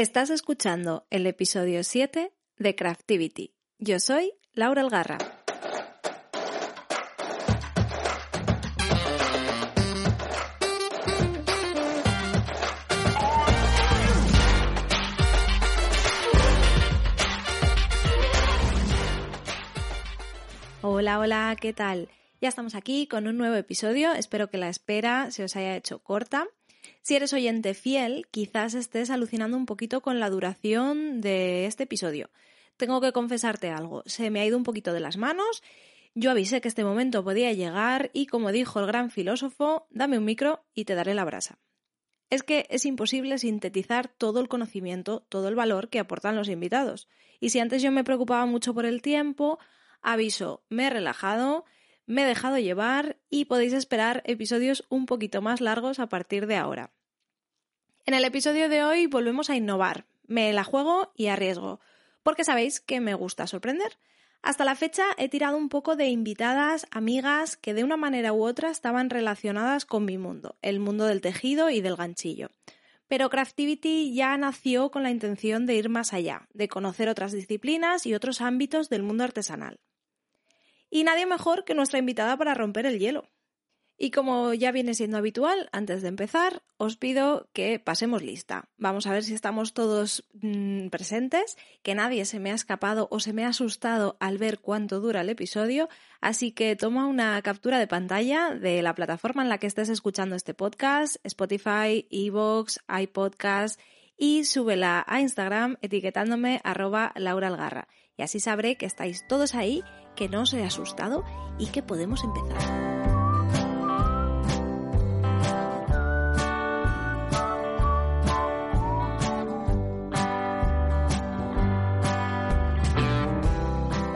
Estás escuchando el episodio 7 de Craftivity. Yo soy Laura Algarra. Hola, hola, ¿qué tal? Ya estamos aquí con un nuevo episodio. Espero que la espera se os haya hecho corta. Si eres oyente fiel, quizás estés alucinando un poquito con la duración de este episodio. Tengo que confesarte algo, se me ha ido un poquito de las manos. Yo avisé que este momento podía llegar y, como dijo el gran filósofo, dame un micro y te daré la brasa. Es que es imposible sintetizar todo el conocimiento, todo el valor que aportan los invitados. Y si antes yo me preocupaba mucho por el tiempo, aviso, me he relajado, me he dejado llevar y podéis esperar episodios un poquito más largos a partir de ahora. En el episodio de hoy volvemos a innovar. Me la juego y arriesgo, porque sabéis que me gusta sorprender. Hasta la fecha he tirado un poco de invitadas, amigas que de una manera u otra estaban relacionadas con mi mundo, el mundo del tejido y del ganchillo. Pero Craftivity ya nació con la intención de ir más allá, de conocer otras disciplinas y otros ámbitos del mundo artesanal. Y nadie mejor que nuestra invitada para romper el hielo. Y como ya viene siendo habitual, antes de empezar, os pido que pasemos lista. Vamos a ver si estamos todos mmm, presentes, que nadie se me ha escapado o se me ha asustado al ver cuánto dura el episodio, así que toma una captura de pantalla de la plataforma en la que estés escuchando este podcast, Spotify, Evox, iPodcast, y súbela a Instagram etiquetándome arroba Laura. Y así sabré que estáis todos ahí, que no os he asustado y que podemos empezar.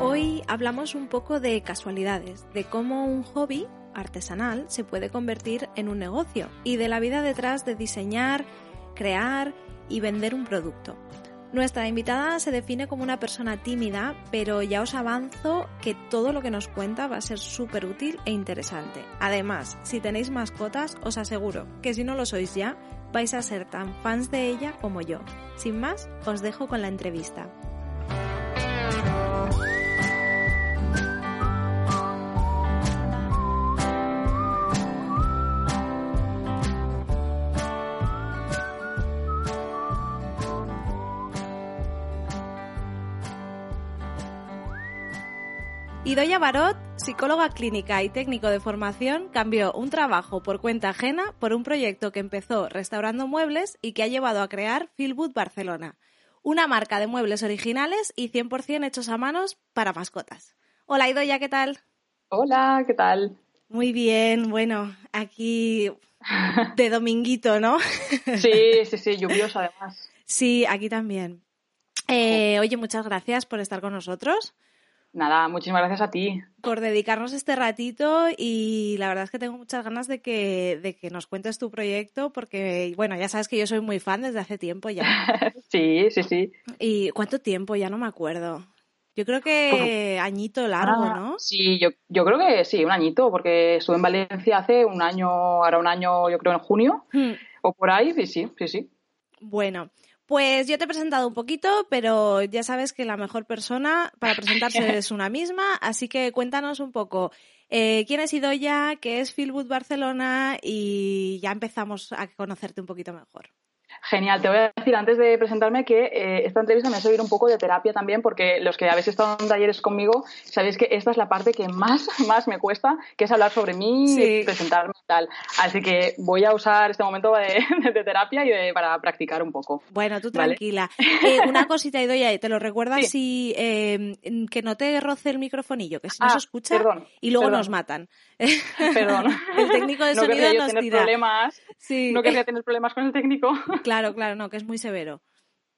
Hoy hablamos un poco de casualidades, de cómo un hobby artesanal se puede convertir en un negocio y de la vida detrás de diseñar, crear y vender un producto. Nuestra invitada se define como una persona tímida, pero ya os avanzo que todo lo que nos cuenta va a ser súper útil e interesante. Además, si tenéis mascotas, os aseguro que si no lo sois ya, vais a ser tan fans de ella como yo. Sin más, os dejo con la entrevista. Idoya Barot, psicóloga clínica y técnico de formación, cambió un trabajo por cuenta ajena por un proyecto que empezó restaurando muebles y que ha llevado a crear Feelwood Barcelona, una marca de muebles originales y 100% hechos a manos para mascotas. Hola Idoya, ¿qué tal? Hola, ¿qué tal? Muy bien, bueno, aquí de dominguito, ¿no? Sí, sí, sí, lluvioso además. Sí, aquí también. Eh, oye, muchas gracias por estar con nosotros. Nada, muchísimas gracias a ti. Por dedicarnos este ratito y la verdad es que tengo muchas ganas de que, de que nos cuentes tu proyecto porque, bueno, ya sabes que yo soy muy fan desde hace tiempo ya. sí, sí, sí. ¿Y cuánto tiempo? Ya no me acuerdo. Yo creo que añito largo, Ah, ¿no? Sí, yo, yo creo que sí, un añito, porque estuve en Valencia hace un año, ahora un año, yo creo en junio, Hmm. o por ahí, sí, sí, sí. Bueno, pues yo te he presentado un poquito, pero ya sabes que la mejor persona para presentarse es una misma, así que cuéntanos un poco eh, quién es Idoya, qué es Feelwood Barcelona y ya empezamos a conocerte un poquito mejor. Genial, te voy a decir antes de presentarme que eh, esta entrevista me ha servido un poco de terapia también porque los que habéis estado en talleres conmigo sabéis que esta es la parte que más, más me cuesta, que es hablar sobre mí, Sí. presentarme tal. Así que voy a usar este momento de, de terapia y de, para practicar un poco. Bueno, tú ¿Vale? tranquila. Eh, una cosita, Idoia, ¿te lo recuerdas Sí. si eh, que no te roce el microfonillo? Que si no Ah, se escucha perdón, y luego perdón. nos matan. Perdón. El técnico de no sonido nos tener tira. problemas. Sí. No querría tener problemas con el técnico. Claro, claro, no, que es muy severo.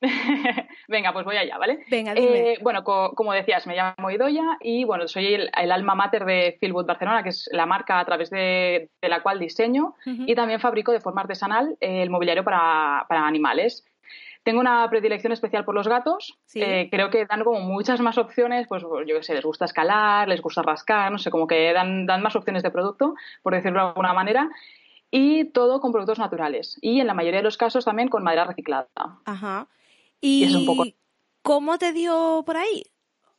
Venga, pues voy allá, ¿vale? Venga, dime. Eh, bueno, co- como decías, me llamo Idoya y bueno, soy el, el alma mater de Fieldwood Barcelona, que es la marca a través de, de la cual diseño y también fabrico de forma artesanal eh, el mobiliario para, para animales. Tengo una predilección especial por los gatos. Sí. Eh, creo que dan como muchas más opciones, pues yo qué sé, les gusta escalar, les gusta rascar, no sé, como que dan, dan más opciones de producto, por decirlo de alguna manera. Y todo con productos naturales. Y en la mayoría de los casos también con madera reciclada. Ajá. Y ¿Y es un poco- cómo te dio por ahí?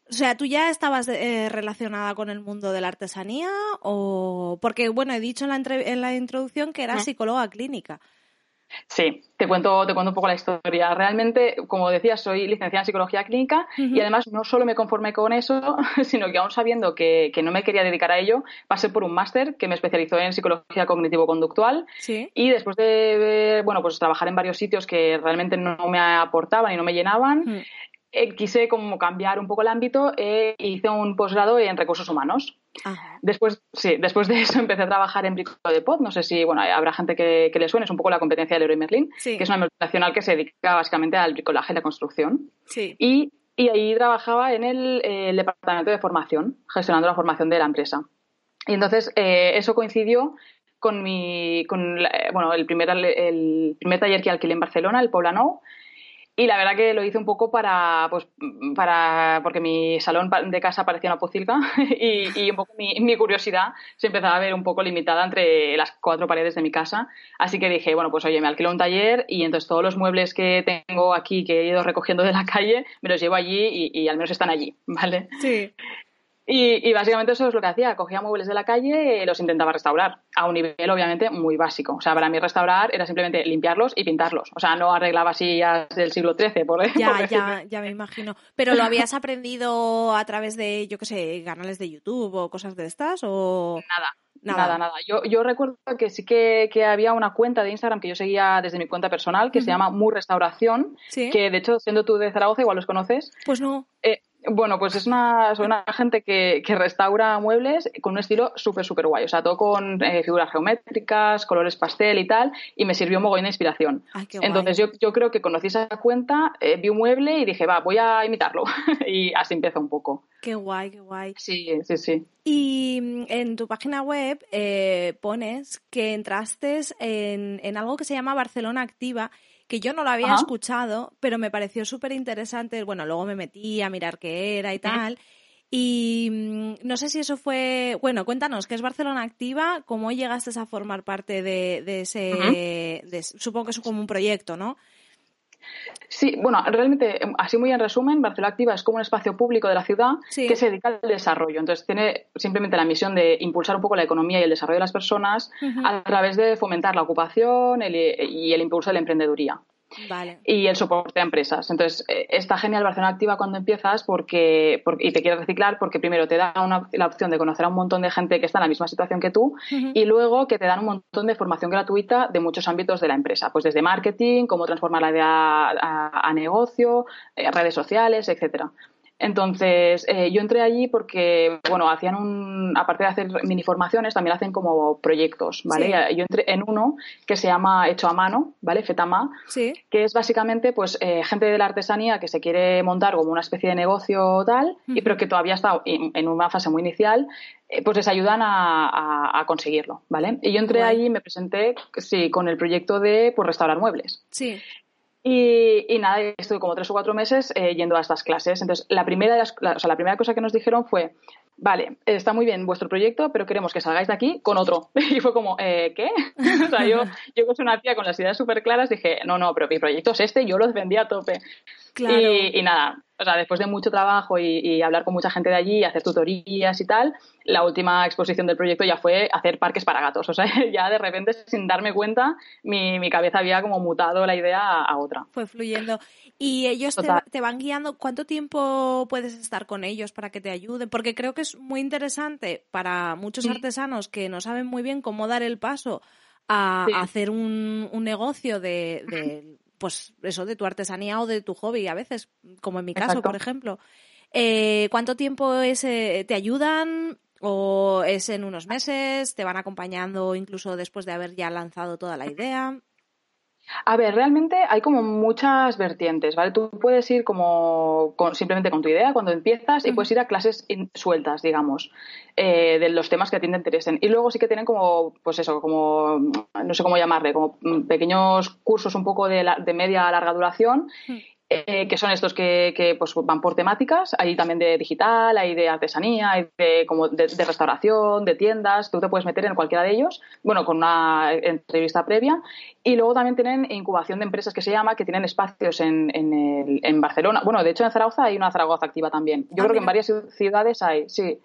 O sea, ¿tú ya estabas eh, relacionada con el mundo de la artesanía? o Porque, bueno, he dicho en la, entre- en la introducción que Ujú. psicóloga clínica. Sí, te cuento, te cuento un poco la historia. Realmente, como decía, soy licenciada en psicología clínica y además no solo me conformé con eso, sino que aún sabiendo que, que no me quería dedicar a ello, pasé por un máster que me especializó en psicología cognitivo-conductual Sí. y después de ver, bueno, pues trabajar en varios sitios que realmente no me aportaban y no me llenaban, Mm. eh, quise como cambiar un poco el ámbito e hice un posgrado en recursos humanos. Ajá. Después, sí, después de eso empecé a trabajar en Brico de Pod. No sé si, bueno, habrá gente que, que le suene, es un poco la competencia del Leroy Merlin, Sí. que es una multinacional que se dedica básicamente al bricolaje y la construcción. Sí. Y, y ahí trabajaba en el, eh, el departamento de formación, gestionando la formación de la empresa. Y entonces eh, eso coincidió con mi, con la- eh, bueno, el primer, el primer taller que alquilé en Barcelona, el Poblenou, y la verdad que lo hice un poco para, pues, para, porque mi salón de casa parecía una pocilga y, y un poco mi, mi curiosidad se empezaba a ver un poco limitada entre las cuatro paredes de mi casa. Así que dije, bueno, pues oye, me alquilo un taller y entonces todos los muebles que tengo aquí, que he ido recogiendo de la calle, me los llevo allí y, y al menos están allí, ¿vale? Sí. Y, y básicamente eso es lo que hacía. Cogía muebles de la calle y los intentaba restaurar. A un nivel, obviamente, muy básico. O sea, para mí restaurar era simplemente limpiarlos y pintarlos. O sea, no arreglaba sillas del siglo XIII, por, por Ya, ya, ya me imagino. ¿Pero lo habías aprendido a través de, yo qué sé, canales de YouTube o cosas de estas? O Nada. Nada. Nada, nada. Yo, yo recuerdo que sí que, que había una cuenta de Instagram que yo seguía desde mi cuenta personal que se llama Mu Restauración, Sí. que de hecho, siendo tú de Zaragoza, igual los conoces. Pues no. Eh, bueno, pues es una, gente que, que restaura muebles con un estilo súper, súper guay. O sea, todo con eh, figuras geométricas, colores pastel y tal, y me sirvió un mogollón de inspiración. Ay, qué guay. Entonces yo, yo creo que conocí esa cuenta, eh, vi un mueble y dije, va, voy a imitarlo. y así empieza un poco. Qué guay, qué guay. Sí, sí, sí. Y mm, en tu página web eh, pones que entraste en, en algo que se llama Barcelona Activa, que yo no lo había Ajá. escuchado, pero me pareció súper interesante. Bueno, luego me metí a mirar qué era y tal. Y mm, no sé si eso fue. Bueno, cuéntanos, ¿qué es Barcelona Activa? ¿Cómo llegaste a formar parte de, de ese. De- supongo que es como un proyecto, ¿no? Sí, bueno, realmente, em, así muy en resumen, Barcelona Activa es como un espacio público de la ciudad Sí. que se dedica al desarrollo. Entonces, tiene simplemente la misión de impulsar un poco la economía y el desarrollo de las personas a través de fomentar la ocupación el- y el impulso de la emprendeduría Vale. y el soporte a empresas. Entonces, eh, está genial Barcelona Activa cuando empiezas porque, porque- y te quieres reciclar porque primero te da una- la opción de conocer a un montón de gente que está en la misma situación que tú y luego que te dan un montón de formación gratuita de muchos ámbitos de la empresa, pues desde marketing, cómo transformar la idea a, a negocio, eh, redes sociales, etcétera. Entonces, eh, yo entré allí porque, bueno, hacían un, aparte de hacer mini formaciones, también hacen como proyectos, ¿vale? Sí. Yo entré en uno que se llama Hecho a Mano, ¿vale? Fetama, Sí. que es básicamente pues eh, gente de la artesanía que se quiere montar como una especie de negocio tal, y, pero que todavía está en, en una fase muy inicial, eh, pues les ayudan a, a- a conseguirlo, ¿vale? Y yo entré Guay. allí y me presenté, sí, con el proyecto de pues, restaurar muebles. Sí. Y, y nada, estuve como tres o cuatro meses eh, yendo a estas clases. Entonces, la primera, de las- la, o sea, la primera cosa que nos dijeron fue, vale, está muy bien vuestro proyecto, pero queremos que salgáis de aquí con otro. Y fue como, eh, ¿qué? o sea, yo, yo que soy una tía con las ideas súper claras, dije, no, no, pero mi proyecto es este, yo lo defendí a tope. Claro. Y, y nada, o sea, después de mucho trabajo y, y hablar con mucha gente de allí, hacer tutorías y tal, la última exposición del proyecto ya fue hacer parques para gatos. O sea, ya de repente, sin darme cuenta, mi, mi cabeza había como mutado la idea a, a otra. Fue fluyendo. Y ellos te, van guiando. ¿Cuánto tiempo puedes estar con ellos para que te ayuden? Porque creo que es muy interesante para muchos Sí. artesanos que no saben muy bien cómo dar el paso a, Sí. a hacer un, un negocio de, de, pues eso, de tu artesanía o de tu hobby a veces, como en mi caso, Exacto. por ejemplo. Eh, ¿Cuánto tiempo es, eh, te ayudan? ¿O es en unos meses? ¿Te van acompañando incluso después de haber ya lanzado toda la idea? A ver, realmente hay como muchas vertientes, ¿vale? Tú puedes ir como con- simplemente con tu idea cuando empiezas y puedes ir a clases in- sueltas, digamos, eh, de los temas que a ti te interesen. Y luego sí que tienen como, pues eso, como, no sé cómo llamarle, como pequeños cursos un poco de, la- de media a larga duración. Mm. Eh, que son estos que, que, pues van por temáticas, hay también de digital, hay de artesanía, hay de, como de, de restauración, de tiendas, tú te puedes meter en cualquiera de ellos, bueno, con una entrevista previa, y luego también tienen incubación de empresas que se llama, que tienen espacios en, en, el- en Barcelona, bueno, de hecho en Zaragoza hay una Zaragoza activa también, yo Ah, creo que en varias ciudades hay, sí.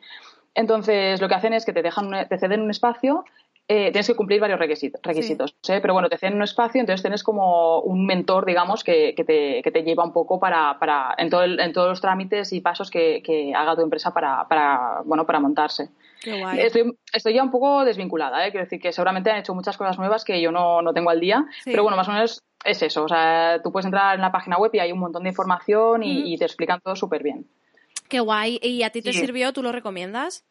Entonces, lo que hacen es que te dejan, te ceden un espacio, eh, tienes que cumplir varios requisitos, requisitos ¿eh? pero bueno, te ceden un espacio, entonces tienes como un mentor, digamos, que, que te, que te lleva un poco para, para en, todo el- en todos los trámites y pasos que, que haga tu empresa para, para, bueno, para montarse. Qué guay. Estoy, estoy ya un poco desvinculada, ¿eh? quiero decir que seguramente han hecho muchas cosas nuevas que yo no, no tengo al día, Sí. pero bueno, más o menos es eso, o sea, tú puedes entrar en la página web y hay un montón de información y, te explican todo súper bien. Qué guay. ¿Y a ti te Sí. sirvió? ¿Tú lo recomiendas?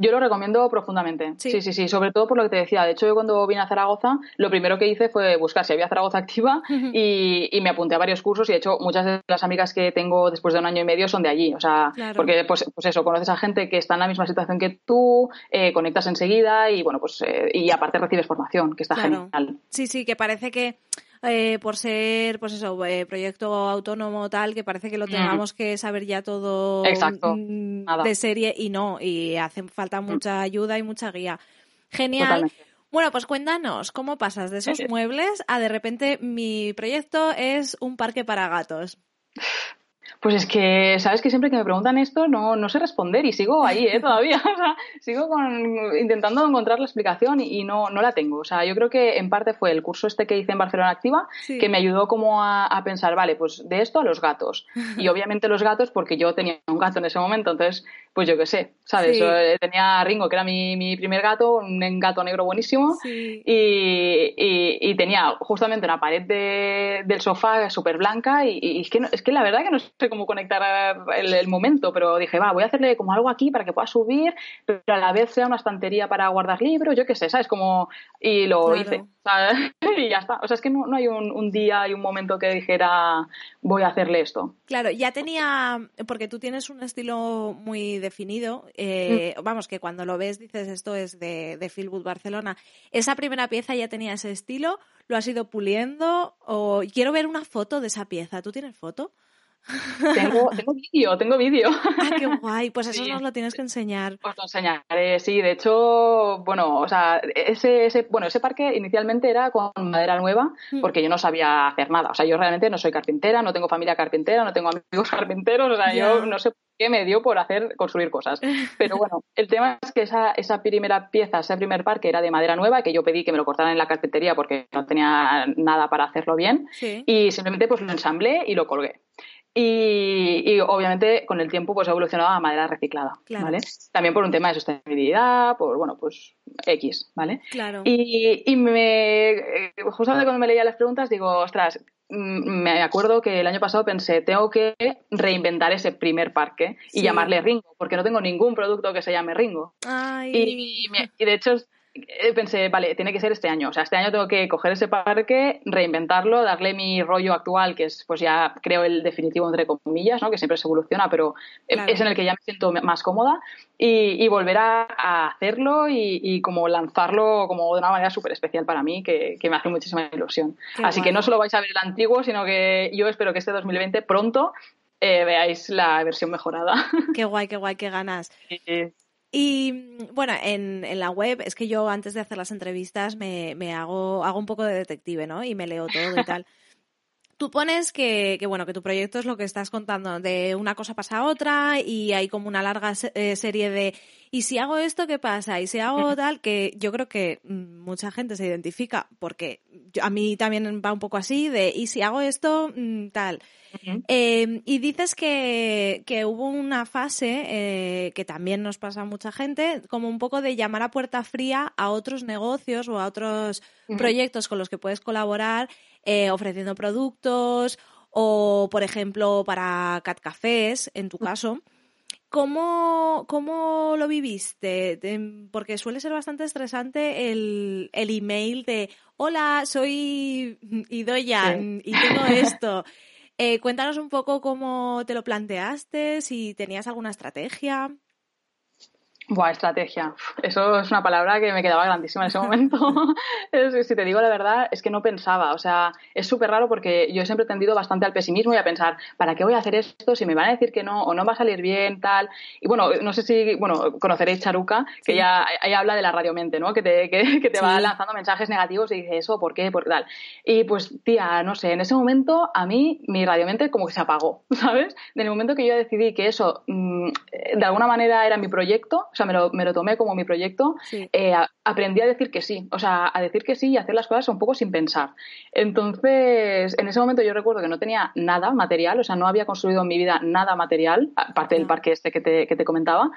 Yo lo recomiendo profundamente. Sí. Sí. sí, sí, sobre todo por lo que te decía. De hecho, yo cuando vine a Zaragoza, lo primero que hice fue buscar si había Zaragoza activa y, y me apunté a varios cursos y de hecho muchas de las amigas que tengo después de un año y medio son de allí. O sea, Claro. porque pues, pues eso, conoces a gente que está en la misma situación que tú, eh, conectas enseguida y bueno, pues eh, y aparte recibes formación, que está Claro. genial. Sí, sí, que parece que eh, por ser, pues eso, eh, proyecto autónomo tal, que parece que lo Mm. tengamos que saber ya todo Exacto. mm. Mm. de serie y no, y hace falta mucha ayuda y mucha guía. Genial. Totalmente. Bueno, pues cuéntanos, ¿cómo pasas de esos muebles a de repente mi proyecto es un parque para gatos? Pues es que, sabes que siempre que me preguntan esto no, no sé responder y sigo ahí, ¿eh? Todavía. O sea, sigo con, intentando encontrar la explicación y, y no, no la tengo. O sea, yo creo que en parte fue el curso este que hice en Barcelona Activa Sí. que me ayudó como a, a pensar, vale, pues de esto a los gatos. Y obviamente los gatos porque yo tenía un gato en ese momento, entonces, pues yo qué sé, ¿sabes? Sí. Eh, Tenía a Ringo, que era mi, mi primer gato, un gato negro buenísimo. Sí. Y, y- y tenía justamente una pared de- del sofá súper blanca y, y es, que no- es que la verdad que no sé cómo conectar el, el momento, pero dije, va, voy a hacerle como algo aquí para que pueda subir, pero a la vez sea una estantería para guardar libros, yo qué sé, ¿sabes? Como, y lo Claro. hice, ¿sabes? y ya está. O sea, es que no, no hay un, un día y un momento que dijera, voy a hacerle esto. Claro, ya tenía, porque tú tienes un estilo muy definido, eh, Mm. vamos, que cuando lo ves dices esto es de, de Philwood Barcelona. ¿Esa primera pieza ya tenía ese estilo? ¿Lo has ido puliendo? O quiero ver una foto de esa pieza. ¿Tú tienes foto? Tengo, tengo vídeo, tengo vídeo. Ah, qué guay, pues eso Sí. nos lo tienes que enseñar. Os lo enseñaré, sí. De hecho, bueno, o sea, ese, ese, bueno, ese parque inicialmente era con madera nueva, Mm. porque yo no sabía hacer nada. O sea, yo realmente no soy carpintera, no tengo familia carpintera, no tengo amigos carpinteros, o sea, yo no sé por qué me dio por hacer, construir cosas. Pero bueno, el tema es que esa, esa primera pieza, ese primer parque era de madera nueva, que yo pedí que me lo cortaran en la carpintería porque no tenía nada para hacerlo bien. Sí. Y simplemente pues lo ensamblé y lo colgué. Y, y, obviamente con el tiempo pues ha evolucionado a madera reciclada, Claro. ¿vale? También por un tema de sostenibilidad, por bueno, pues X, ¿vale? Claro. Y, y me justamente cuando me leía las preguntas digo, ostras, mm, me acuerdo que el año pasado pensé, tengo que reinventar ese primer parque y Sí. llamarle Ringo, porque no tengo ningún producto que se llame Ringo. Ay. Y, y me- y de hecho pensé, vale, tiene que ser este año. O sea, este año tengo que coger ese parque, reinventarlo, darle mi rollo actual, que es pues ya creo el definitivo entre comillas, ¿no? Que siempre se evoluciona, pero eh, Claro. es en el que ya me siento más cómoda y, y volver a, a hacerlo y, y como lanzarlo como de una manera súper especial para mí, que, que me hace muchísima ilusión. Qué Así guay. que no solo vais a ver el antiguo, sino que yo espero que este 2020 pronto eh, veáis la versión mejorada. Qué guay, qué guay, qué ganas. Y- Y mm, bueno, en, en la web es que yo antes de hacer las entrevistas me, me hago, hago un poco de detective, ¿no? Y me leo todo y tal. Tú pones que, que, bueno, que tu proyecto es lo que estás contando, de una cosa pasa a otra y hay como una larga eh, serie de y si hago esto, ¿qué pasa? Y si hago tal, que yo creo que mm, mucha gente se identifica, porque a mí también va un poco así, de y si hago esto, mm, tal. Eh, y dices que, que, hubo una fase eh, que también nos pasa a mucha gente, como un poco de llamar a puerta fría a otros negocios o a otros proyectos con los que puedes colaborar eh, ofreciendo productos o, por ejemplo, para cat cafés, en tu caso. ¿Cómo, ¿Cómo, lo viviste? Porque suele ser bastante estresante el, el email de hola, soy Idoya y tengo esto. Eh, cuéntanos un poco cómo te lo planteaste, si tenías alguna estrategia. Buah, estrategia. Eso es una palabra que me quedaba grandísima en ese momento. si te digo la verdad, es que no pensaba. O sea, es súper raro porque yo siempre he tendido bastante al pesimismo y a pensar, ¿para qué voy a hacer esto si me van a decir que no o no va a salir bien, tal? Y bueno, no sé si, bueno, conoceréis Charuca, que ya ella habla de la radiomente, ¿no? Que te, que, te va lanzando mensajes negativos y dice eso, ¿por qué? ¿Por tal? Y pues, tía, no sé, en ese momento a mí mi radiomente como que se apagó, ¿sabes? En el momento que yo decidí que eso mm, de alguna manera era mi proyecto, sea, me lo, me lo tomé como mi proyecto, eh, aprendí a decir que sí, o sea, a decir que sí y hacer las cosas un poco sin pensar. Entonces, en ese momento yo recuerdo que no tenía nada material, o sea, no había construido en mi vida nada material, aparte del parque este que te, que te comentaba,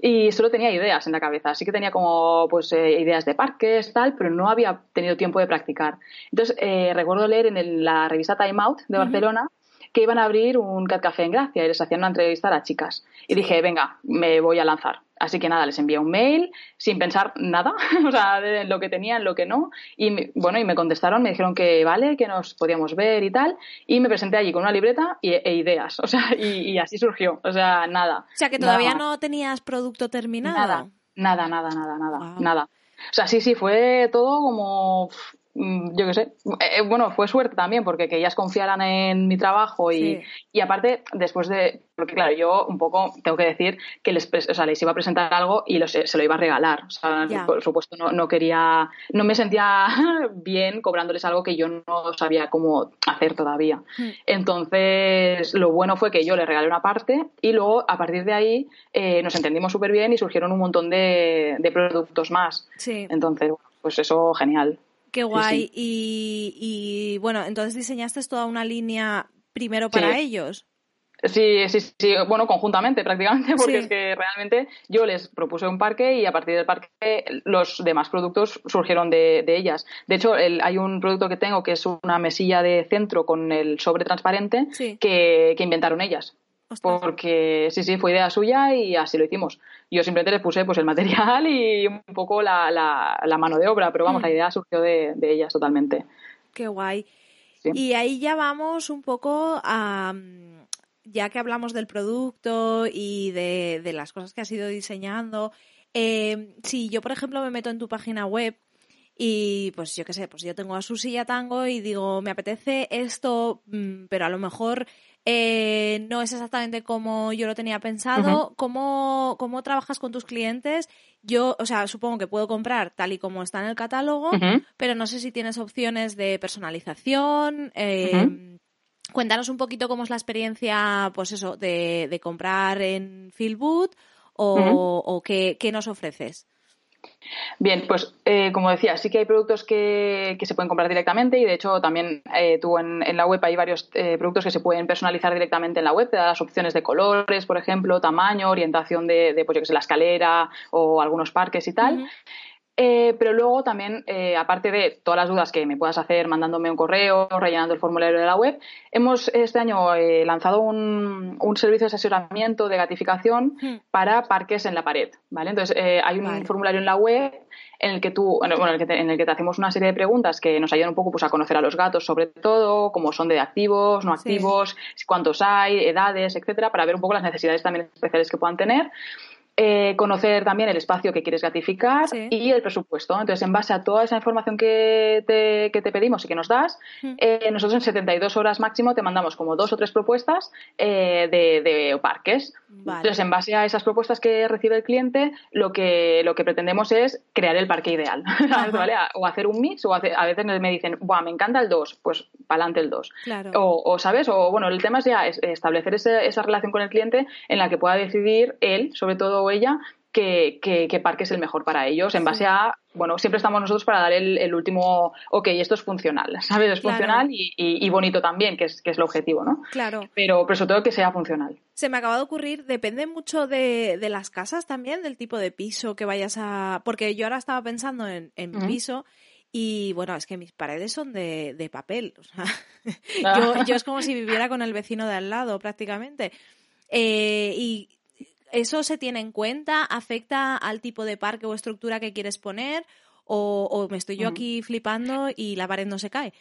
y solo tenía ideas en la cabeza. Así que tenía como, pues, eh, ideas de parques, tal, pero no había tenido tiempo de practicar. Entonces, eh, recuerdo leer en la revista Time Out de Barcelona, que iban a abrir un cat café en Gracia y les hacían una entrevista a las chicas. Y dije, venga, me voy a lanzar. Así que nada, les envié un mail sin pensar nada, o sea, de lo que tenían, lo que no. Y bueno, y me contestaron, me dijeron que vale, que nos podíamos ver y tal. Y me presenté allí con una libreta y, e ideas, o sea, y, así surgió, o sea, nada. O sea, que todavía no tenías producto terminado. Nada, nada, nada, nada, nada, nada. O sea, sí, sí, fue todo como yo qué sé, eh, eh, bueno, fue suerte también porque que ellas confiaran en mi trabajo y, y, aparte, después de, porque claro, yo un poco tengo que decir que les, o sea, les iba a presentar algo y se lo iba a regalar. O sea, por supuesto, no, no, quería, no me sentía bien cobrándoles algo que yo no sabía cómo hacer todavía. Hmm. Entonces, lo bueno fue que yo les regalé una parte y luego, a partir de ahí, eh, nos entendimos súper bien y surgieron un montón de, de productos más. Entonces, pues eso, genial. Qué guay. Y, bueno, entonces diseñaste toda una línea primero para ellos. Sí, sí, sí, bueno, conjuntamente prácticamente, porque es que realmente yo les propuse un parque y a partir del parque los demás productos surgieron de, ellas. De hecho, hay un producto que tengo que es una mesilla de centro con el sobre transparente que, que inventaron ellas. Porque sí, sí, fue idea suya y así lo hicimos. Yo simplemente le puse pues el material y un poco la, la, mano de obra, pero vamos, la mm. idea surgió de, ellas totalmente. Qué guay. Y ahí ya vamos un poco a, ya que hablamos del producto y de, de las cosas que has ido diseñando, eh, si yo, por ejemplo, me meto en tu página web y pues yo qué sé, pues yo tengo a Susi y Tango y digo, me apetece esto, mm, pero a lo mejor eh, no es exactamente como yo lo tenía pensado. ¿Cómo, ¿Cómo, trabajas con tus clientes? Yo, o sea, supongo que puedo comprar tal y como está en el catálogo, pero no sé si tienes opciones de personalización. Eh, cuéntanos un poquito cómo es la experiencia, pues eso, de, de comprar en Feelboot o, o qué, qué nos ofreces. Bien, pues eh, como decía, sí que hay productos que, se pueden comprar directamente y de hecho también eh, tú en, la web hay varios eh, productos que se pueden personalizar directamente en la web, da las opciones de colores, por ejemplo, tamaño, orientación de, de pues, yo que sé, la escalera o algunos parques y tal. Eh, pero luego también, eh, aparte de todas las dudas que me puedas hacer mandándome un correo, rellenando el formulario de la web, hemos este año eh, lanzado un, servicio de asesoramiento de gratificación hmm. para parques en la pared. ¿vale? Entonces, hay un formulario en la web en el que tú, bueno, en el que, te, en el que te hacemos una serie de preguntas que nos ayudan un poco pues, a conocer a los gatos, sobre todo, cómo son de activos, no activos, cuántos hay, edades, etcétera, para ver un poco las necesidades también especiales que puedan tener. Eh, conocer también el espacio que quieres gratificar Sí. y el presupuesto. Entonces, en base a toda esa información que te, que te pedimos y que nos das, Mm. eh, nosotros en 72 horas máximo te mandamos como dos o tres propuestas eh, de, de parques. Vale. Entonces, en base a esas propuestas que recibe el cliente, lo que, lo que pretendemos es crear el parque ideal. ¿Vale? O hacer un mix, o hace- a veces me dicen, Buah, me encanta el 2, pues para adelante el 2. Claro. O, o, ¿sabes? O bueno, el tema es ya es- establecer ese- esa relación con el cliente en la que pueda decidir él, sobre todo o ella, qué, qué- qué parque es el mejor para ellos, en base a, bueno, siempre estamos nosotros para dar el, el último, ok, esto es funcional, ¿sabes? Es Claro. funcional y, y- y bonito también, que es, que es el objetivo, ¿no? Claro. Pero, pero sobre todo que sea funcional. Se me acaba de ocurrir, depende mucho de, de las casas también, del tipo de piso que vayas a... Porque yo ahora estaba pensando en, en mi piso y bueno, es que mis paredes son de, de papel. O sea, Ah. yo, yo es como si viviera con el vecino de al lado prácticamente. Eh, y eso se tiene en cuenta, afecta al tipo de parque o estructura que quieres poner o, o me estoy yo aquí flipando y la pared no se cae.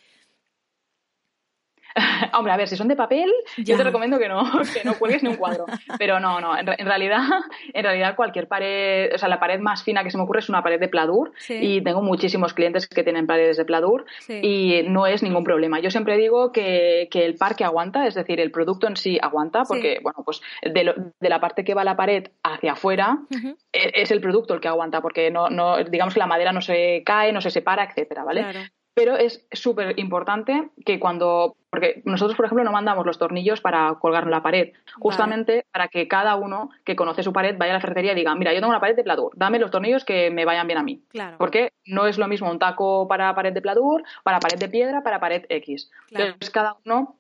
Hombre, a ver, si son de papel, Ya. yo te recomiendo que no, que no cuelgues ni un cuadro. Pero no, no, en, re- en realidad, en realidad cualquier pared, o sea, la pared más fina que se me ocurre es una pared de pladur Sí. y tengo muchísimos clientes que tienen paredes de pladur Sí. y no es ningún problema. Yo siempre digo que, que el parque aguanta, es decir, el producto en sí aguanta, porque, Sí. bueno, pues de, lo- de la parte que va la pared hacia afuera, Ujú. e- es el producto el que aguanta, porque no, no, digamos que la madera no se cae, no se separa, etcétera, ¿vale? Claro. Pero es súper importante que cuando, porque nosotros, por ejemplo, no mandamos los tornillos para colgar en la pared, justamente para que cada uno que conoce su pared vaya a la ferretería y diga, mira, yo tengo una pared de pladur, dame los tornillos que me vayan bien a mí. Claro. Porque no es lo mismo un taco para pared de pladur, para pared de piedra, para pared X. Claro. Entonces, cada uno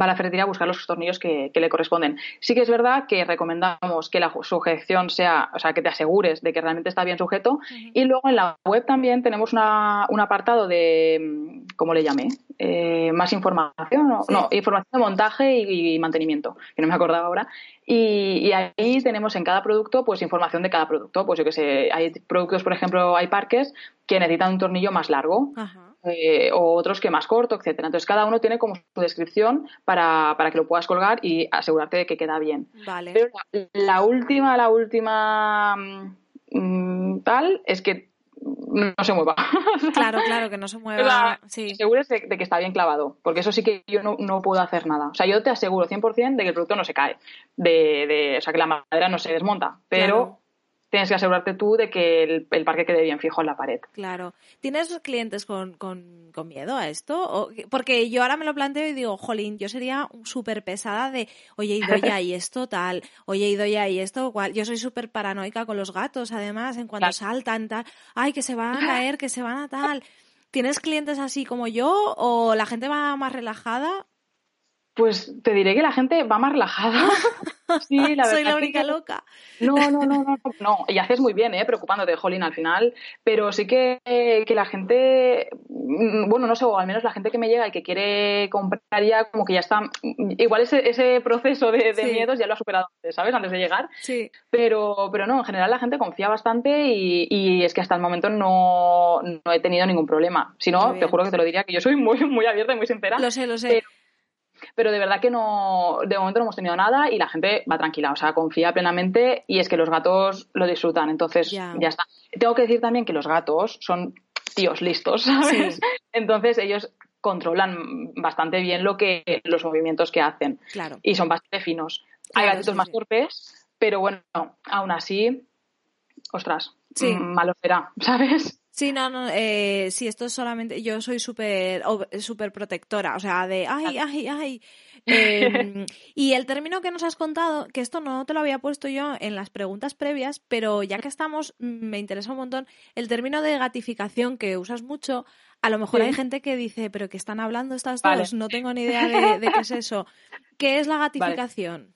va a la ferretería a buscar los tornillos que, que le corresponden. Sí que es verdad que recomendamos que la sujeción sea, o sea, que te asegures de que realmente está bien sujeto. Y luego en la web también tenemos una- un apartado de, mm, ¿cómo le llamé? Eh, más información, ¿no? Sí. No, información de montaje y, y mantenimiento, que no me acordaba ahora. Y, y ahí tenemos en cada producto, pues información de cada producto. Pues yo que sé, hay productos, por ejemplo, hay parques que necesitan un tornillo más largo Ajá. Eh, o otros que más corto, etcétera. Entonces cada uno tiene como su descripción para, para que lo puedas colgar y asegurarte de que queda bien. Vale. Pero la, la última, la última mm, tal es que no se mueva. Claro, claro, que no se mueva. Sí. asegures de, de que está bien clavado, porque eso sí que yo no, no puedo hacer nada. O sea, yo te aseguro 100% de que el producto no se cae, de, de- o sea, que la madera no se desmonta, pero. Tienes que asegurarte tú de que el, el parque quede bien fijo en la pared. Claro. ¿Tienes clientes con, con, con miedo a esto? O- porque yo ahora me lo planteo y digo, jolín, yo sería súper pesada de, oye, Idoya, y esto tal, oye, Idoya, y esto cual. Yo soy súper paranoica con los gatos, además, en cuanto Claro. saltan, tal, ay, que se van a caer, que se van a tal. ¿Tienes clientes así como yo o la gente va más relajada? Pues te diré que la gente va más relajada. sí, la verdad. Soy la única que- loca. No, no, no, no, no. Y haces muy bien, ¿eh? Preocupándote, Jolín, al final. Pero sí que, que la gente, mm, bueno, no sé, o al menos la gente que me llega y que quiere comprar ya, como que ya está. Igual ese, ese proceso de, de Sí. miedos ya lo ha superado, antes, ¿sabes? Antes de llegar. Sí. Pero, pero no, en general la gente confía bastante y, y es que hasta el momento no, no he tenido ningún problema. Si no, te juro que te lo diría que yo soy muy, muy abierta y muy sincera Lo sé, lo sé. Pero- pero de verdad que no, de momento no hemos tenido nada y la gente va tranquila, o sea, confía plenamente y es que los gatos lo disfrutan, entonces Ya. ya, está. Tengo que decir también que los gatos son tíos listos, ¿sabes? Sí. Entonces ellos controlan bastante bien lo que los movimientos que hacen Claro. y son bastante finos. Hay gatitos sí, más torpes, pero bueno, aún así, ostras, Sí. mm, malo será, ¿sabes? Sí, no, no, eh, sí, esto es solamente, yo soy súper súper protectora, o sea, de, ay, ay, ay. Eh, y el término que nos has contado, que esto no te lo había puesto yo en las preguntas previas, pero ya que estamos, mm, me interesa un montón, el término de gatificación que usas mucho, a lo mejor Sí. hay gente que dice, pero que están hablando estas Vale. dos, no tengo ni idea de, de qué es eso. ¿Qué es la gatificación?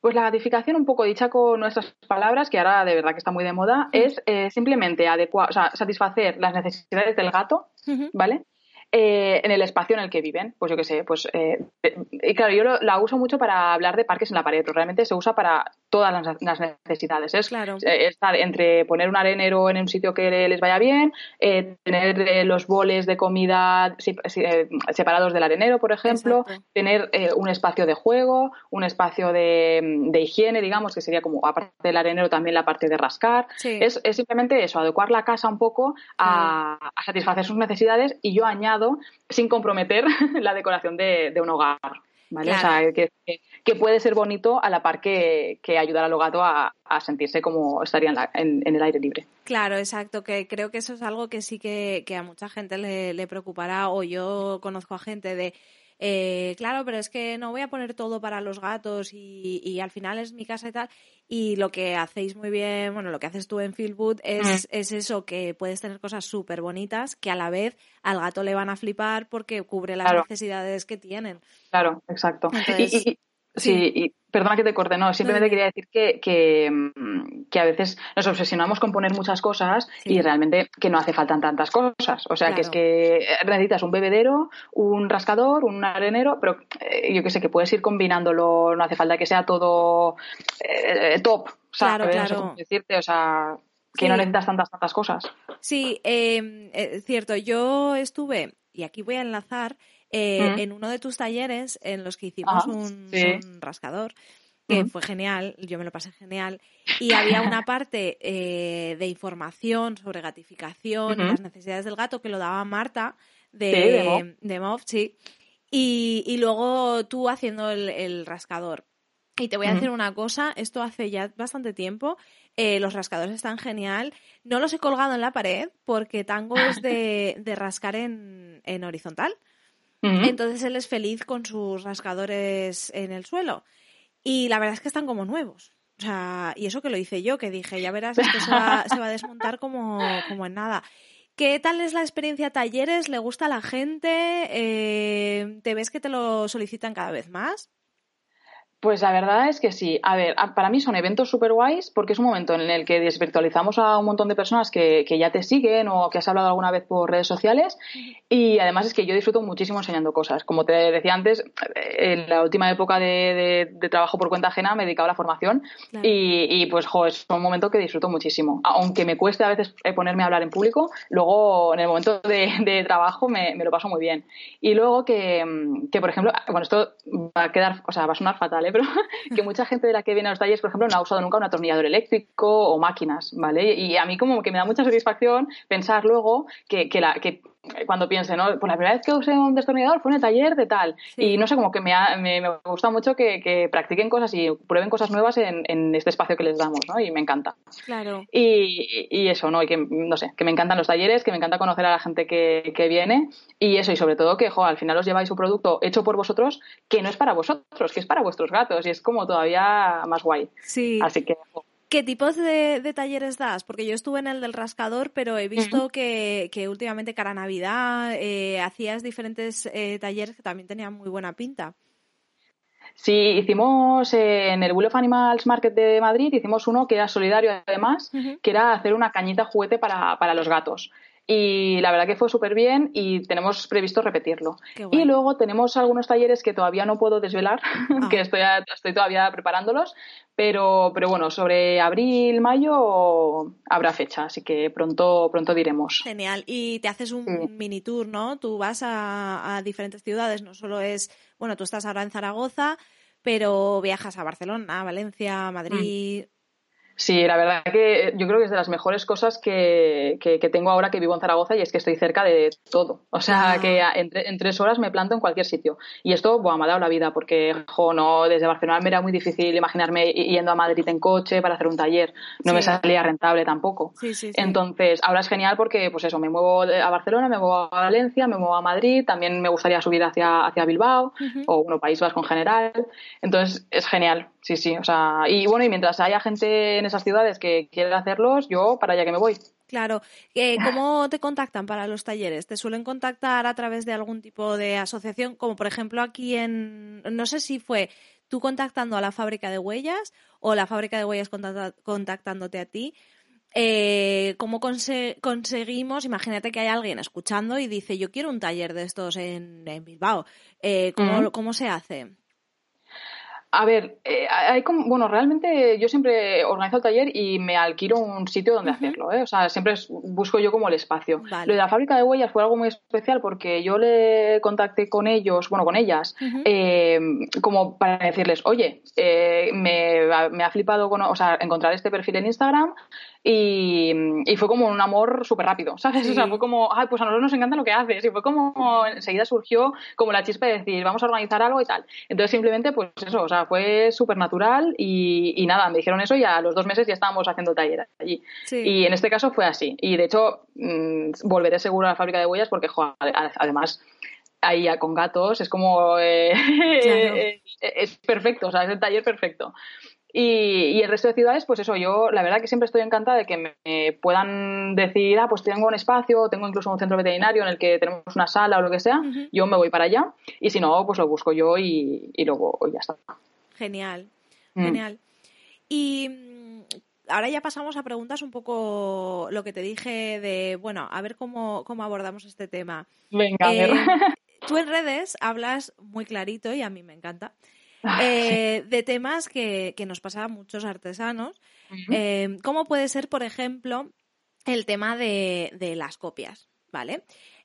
Pues la gratificación, un poco dicha con nuestras palabras, que ahora de verdad que está muy de moda, es eh, simplemente adecuar, o sea, satisfacer las necesidades del gato. ¿vale? Eh, en el espacio en el que viven. Pues yo qué sé, pues. eh, y claro, yo lo- la uso mucho para hablar de parques en la pared, pero realmente se usa para todas las, las necesidades. Es Claro. eh, estar entre poner un arenero en un sitio que les vaya bien, eh, tener eh, los boles de comida eh, separados del arenero, por ejemplo, Exacto. tener eh, un espacio de juego, un espacio de, de higiene, digamos, que sería como, aparte del arenero, también la parte de rascar. Sí. Es, es simplemente eso, adecuar la casa un poco a, a satisfacer sus necesidades y yo añado, sin comprometer, la decoración de, de un hogar. ¿Vale? Claro. O sea, que, que- que puede ser bonito a la par que, que ayudar al gato a, a sentirse como estaría en, la- en- en el aire libre. Claro, exacto, que creo que eso es algo que sí que, que a mucha gente le, le preocupará o yo conozco a gente de, eh, claro, pero es que no voy a poner todo para los gatos y, y al final es mi casa y tal. Y lo que hacéis muy bien, bueno, lo que haces tú en Fieldwood es, es eso, que puedes tener cosas súper bonitas que a la vez al gato le van a flipar porque cubre las Claro. necesidades que tienen. Claro, exacto. Entonces, y, y- sí, y perdona que te corte, no, simplemente quería decir que, que, mm, que a veces nos obsesionamos con poner muchas cosas Sí. y realmente que no hace falta tantas cosas. O sea, que es Claro. que necesitas un bebedero, un rascador, un arenero, pero eh, yo que sé, que puedes ir combinándolo, no hace falta que sea todo eh, top, Claro, ¿sabes? No sé claro. cómo decirte, o sea, que Sí. no necesitas tantas, tantas cosas. Sí, eh, es cierto. Yo estuve, y aquí voy a enlazar, eh, Mm. en uno de tus talleres en los que hicimos un, sí. un rascador, que Mm. fue genial, yo me lo pasé genial, y había una parte eh, de información sobre gatificación y las necesidades del gato que lo daba Marta de, Sí, de sí. Y, y luego tú haciendo el, el rascador. Y te voy a decir una cosa, esto hace ya bastante tiempo, eh, los rascadores están genial. No los he colgado en la pared porque Tango es de, de rascar en, en horizontal. Entonces él es feliz con sus rascadores en el suelo. Y la verdad es que están como nuevos. O sea, y eso que lo hice yo, que dije, ya verás, esto se va, se va a desmontar como, como en nada. ¿Qué tal es la experiencia talleres? ¿Le gusta a la gente? Eh, ¿Te ves que te lo solicitan cada vez más? Pues la verdad es que sí. A ver, para mí son eventos súper guays porque es un momento en el que desvirtualizamos a un montón de personas que, que ya te siguen o que has hablado alguna vez por redes sociales y además es que yo disfruto muchísimo enseñando cosas. Como te decía antes, en la última época de, de- de trabajo por cuenta ajena me dedicaba a la formación Claro. y, y, pues jo, es un momento que disfruto muchísimo. Aunque me cueste a veces eh, ponerme a hablar en público, luego en el momento de, de trabajo me, me lo paso muy bien. Y luego que, que, por ejemplo, bueno, esto va a quedar, o sea, va a sonar fatal, ¿eh? Pero que mucha gente de la que viene a los talleres, por ejemplo, no ha usado nunca un atornillador eléctrico o máquinas, ¿vale? Y a mí como que me da mucha satisfacción pensar luego que, que, la, que cuando piense, ¿no? Pues la primera vez que usé un destornillador fue en el taller de tal. Sí. Y no sé, como que me, ha- me, me gusta mucho que, que practiquen cosas y prueben cosas nuevas en, en este espacio que les damos, ¿no? Y me encanta. Claro. Y, y eso, ¿no? Y que, no sé, que me encantan los talleres, que me encanta conocer a la gente que, que viene y eso, y sobre todo que, jo, al final os lleváis un producto hecho por vosotros que no es para vosotros, que es para vuestros gatos y es como todavía más guay. Sí. Así que, jo, ¿Qué tipos de, de talleres das? Porque yo estuve en el del rascador, pero he visto que, que últimamente cara a Navidad eh, hacías diferentes eh, talleres que también tenían muy buena pinta. Sí, hicimos eh, en el Wheel of Animals Market de Madrid, hicimos uno que era solidario además, que era hacer una cañita juguete para, para los gatos. Y la verdad que fue súper bien y tenemos previsto repetirlo. Y luego tenemos algunos talleres que todavía no puedo desvelar, Ah. que estoy, a- estoy todavía preparándolos, pero, pero bueno, sobre abril, mayo habrá fecha, así que pronto, pronto diremos. Genial. Y te haces un Sí. mini tour, ¿no? Tú vas a, a diferentes ciudades, no solo es, bueno, tú estás ahora en Zaragoza, pero viajas a Barcelona, a Valencia, a Madrid. Sí, la verdad que yo creo que es de las mejores cosas que, que- que tengo ahora que vivo en Zaragoza y es que estoy cerca de todo. O sea, Ah. que en, tre- en tres horas me planto en cualquier sitio. Y esto, buah, me ha dado la vida porque, jo, no, desde Barcelona me era muy difícil imaginarme yendo a Madrid en coche para hacer un taller. No me salía rentable tampoco. Sí, sí. Entonces, ahora es genial porque, pues eso, me muevo a Barcelona, me muevo a Valencia, me muevo a Madrid, también me gustaría subir hacia, hacia Bilbao o, bueno, País Vasco en general. Entonces, es genial, sí, sí. O sea, y bueno, y mientras haya gente en esas ciudades que quiera hacerlos, yo para allá que me voy. Claro. Eh, ¿Cómo te contactan para los talleres? ¿Te suelen contactar a través de algún tipo de asociación? Como por ejemplo aquí en, no sé si fue tú contactando a la fábrica de huellas o la fábrica de huellas contactándote a ti. Eh, ¿Cómo conse- conseguimos? Imagínate que hay alguien escuchando y dice, yo quiero un taller de estos en, en Bilbao. Eh, ¿cómo. ¿Cómo se hace? A ver, eh, hay como, bueno, realmente yo siempre organizo el taller y me alquilo un sitio donde hacerlo, ¿eh? O sea, siempre busco yo como el espacio. Vale. Lo de la fábrica de huellas fue algo muy especial porque yo le contacté con ellos, bueno, con ellas, eh, como para decirles, oye, eh, me, ha- me ha flipado con, o sea, encontrar este perfil en Instagram y, y fue como un amor súper rápido, ¿sabes? Sí. O sea, fue como, ay, pues a nosotros nos encanta lo que haces. Y fue como, enseguida surgió como la chispa de decir, vamos a organizar algo y tal. Entonces simplemente, pues eso, o sea, fue súper natural y, y nada, me dijeron eso y a los dos meses ya estábamos haciendo taller allí. Sí. Y en este caso fue así. Y de hecho, mm, volveré seguro a la fábrica de huellas porque, jo, a- además, ahí con gatos es como. eh, Claro. es perfecto, o sea, es el taller perfecto. Y, y el resto de ciudades, pues eso, yo la verdad que siempre estoy encantada de que me, puedan decir, ah, pues tengo un espacio, tengo incluso un centro veterinario en el que tenemos una sala o lo que sea, yo me voy para allá y si no, pues lo busco yo y, y luego ya está. Genial, Mm. genial. Y mm, ahora ya pasamos a preguntas un poco lo que te dije de, bueno, a ver cómo, cómo abordamos este tema. Venga, a ver. Eh, tú en redes hablas muy clarito y a mí me encanta. Ah, eh, de temas que, que nos pasa a muchos artesanos, Ujú. eh, como puede ser, por ejemplo, el tema de, de las copias, ¿vale?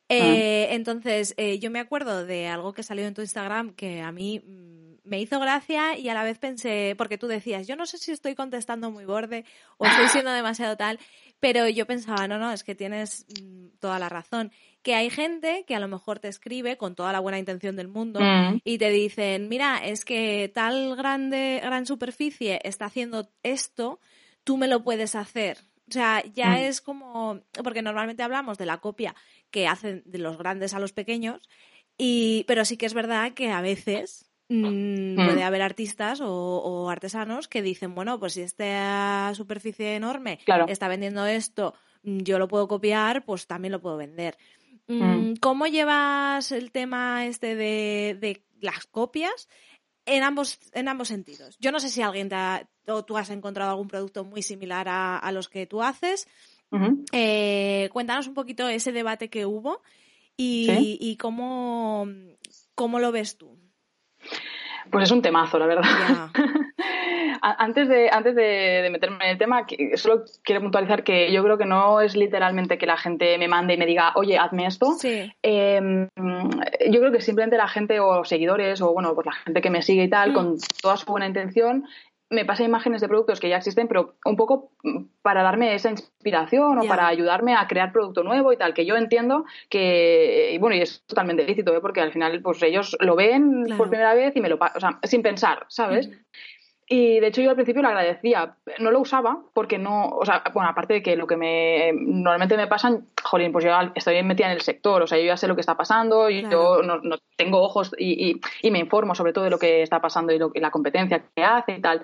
Eh, Entonces, eh, yo me acuerdo de algo que salió en tu Instagram que a mí mm, me hizo gracia y a la vez pensé, porque tú decías, yo no sé si estoy contestando muy borde o estoy siendo demasiado tal, pero yo pensaba, no, no, es que tienes mm, toda la razón, que hay gente que a lo mejor te escribe con toda la buena intención del mundo Mm. y te dicen, mira, es que tal grande, gran superficie está haciendo esto, tú me lo puedes hacer. O sea, ya Mm. es como, porque normalmente hablamos de la copia que hacen de los grandes a los pequeños, y, pero sí que es verdad que a veces mm, Mm. puede haber artistas o, o artesanos que dicen, bueno, pues si esta superficie enorme Claro. está vendiendo esto, mm, yo lo puedo copiar, pues también lo puedo vender. Mm. ¿Cómo llevas el tema este de, de las copias en ambos, en ambos sentidos? Yo no sé si alguien te ha- o tú has encontrado algún producto muy similar a, a los que tú haces. Eh, cuéntanos un poquito ese debate que hubo y, Sí. y cómo, cómo lo ves tú. Pues es un temazo, la verdad. Antes de, antes de, de meterme en el tema, solo quiero puntualizar que yo creo que no es literalmente que la gente me mande y me diga, oye, hazme esto. Sí. Eh, yo creo que simplemente la gente o seguidores o bueno, pues la gente que me sigue y tal, Mm. con toda su buena intención, me pasa imágenes de productos que ya existen, pero un poco para darme esa inspiración o para ayudarme a crear producto nuevo y tal, que yo entiendo que, y bueno, y es totalmente lícito, ¿eh? porque al final pues ellos lo ven Claro. por primera vez y me lo, o sea, sin pensar, ¿sabes? Y de hecho yo al principio lo agradecía, no lo usaba porque no, o sea, bueno, aparte de que lo que me normalmente me pasan, jolín, pues yo estoy metida en el sector, o sea, yo ya sé lo que está pasando, y Claro. yo no, no tengo ojos y, y- y me informo sobre todo de lo que está pasando y, lo, y la competencia que hace y tal.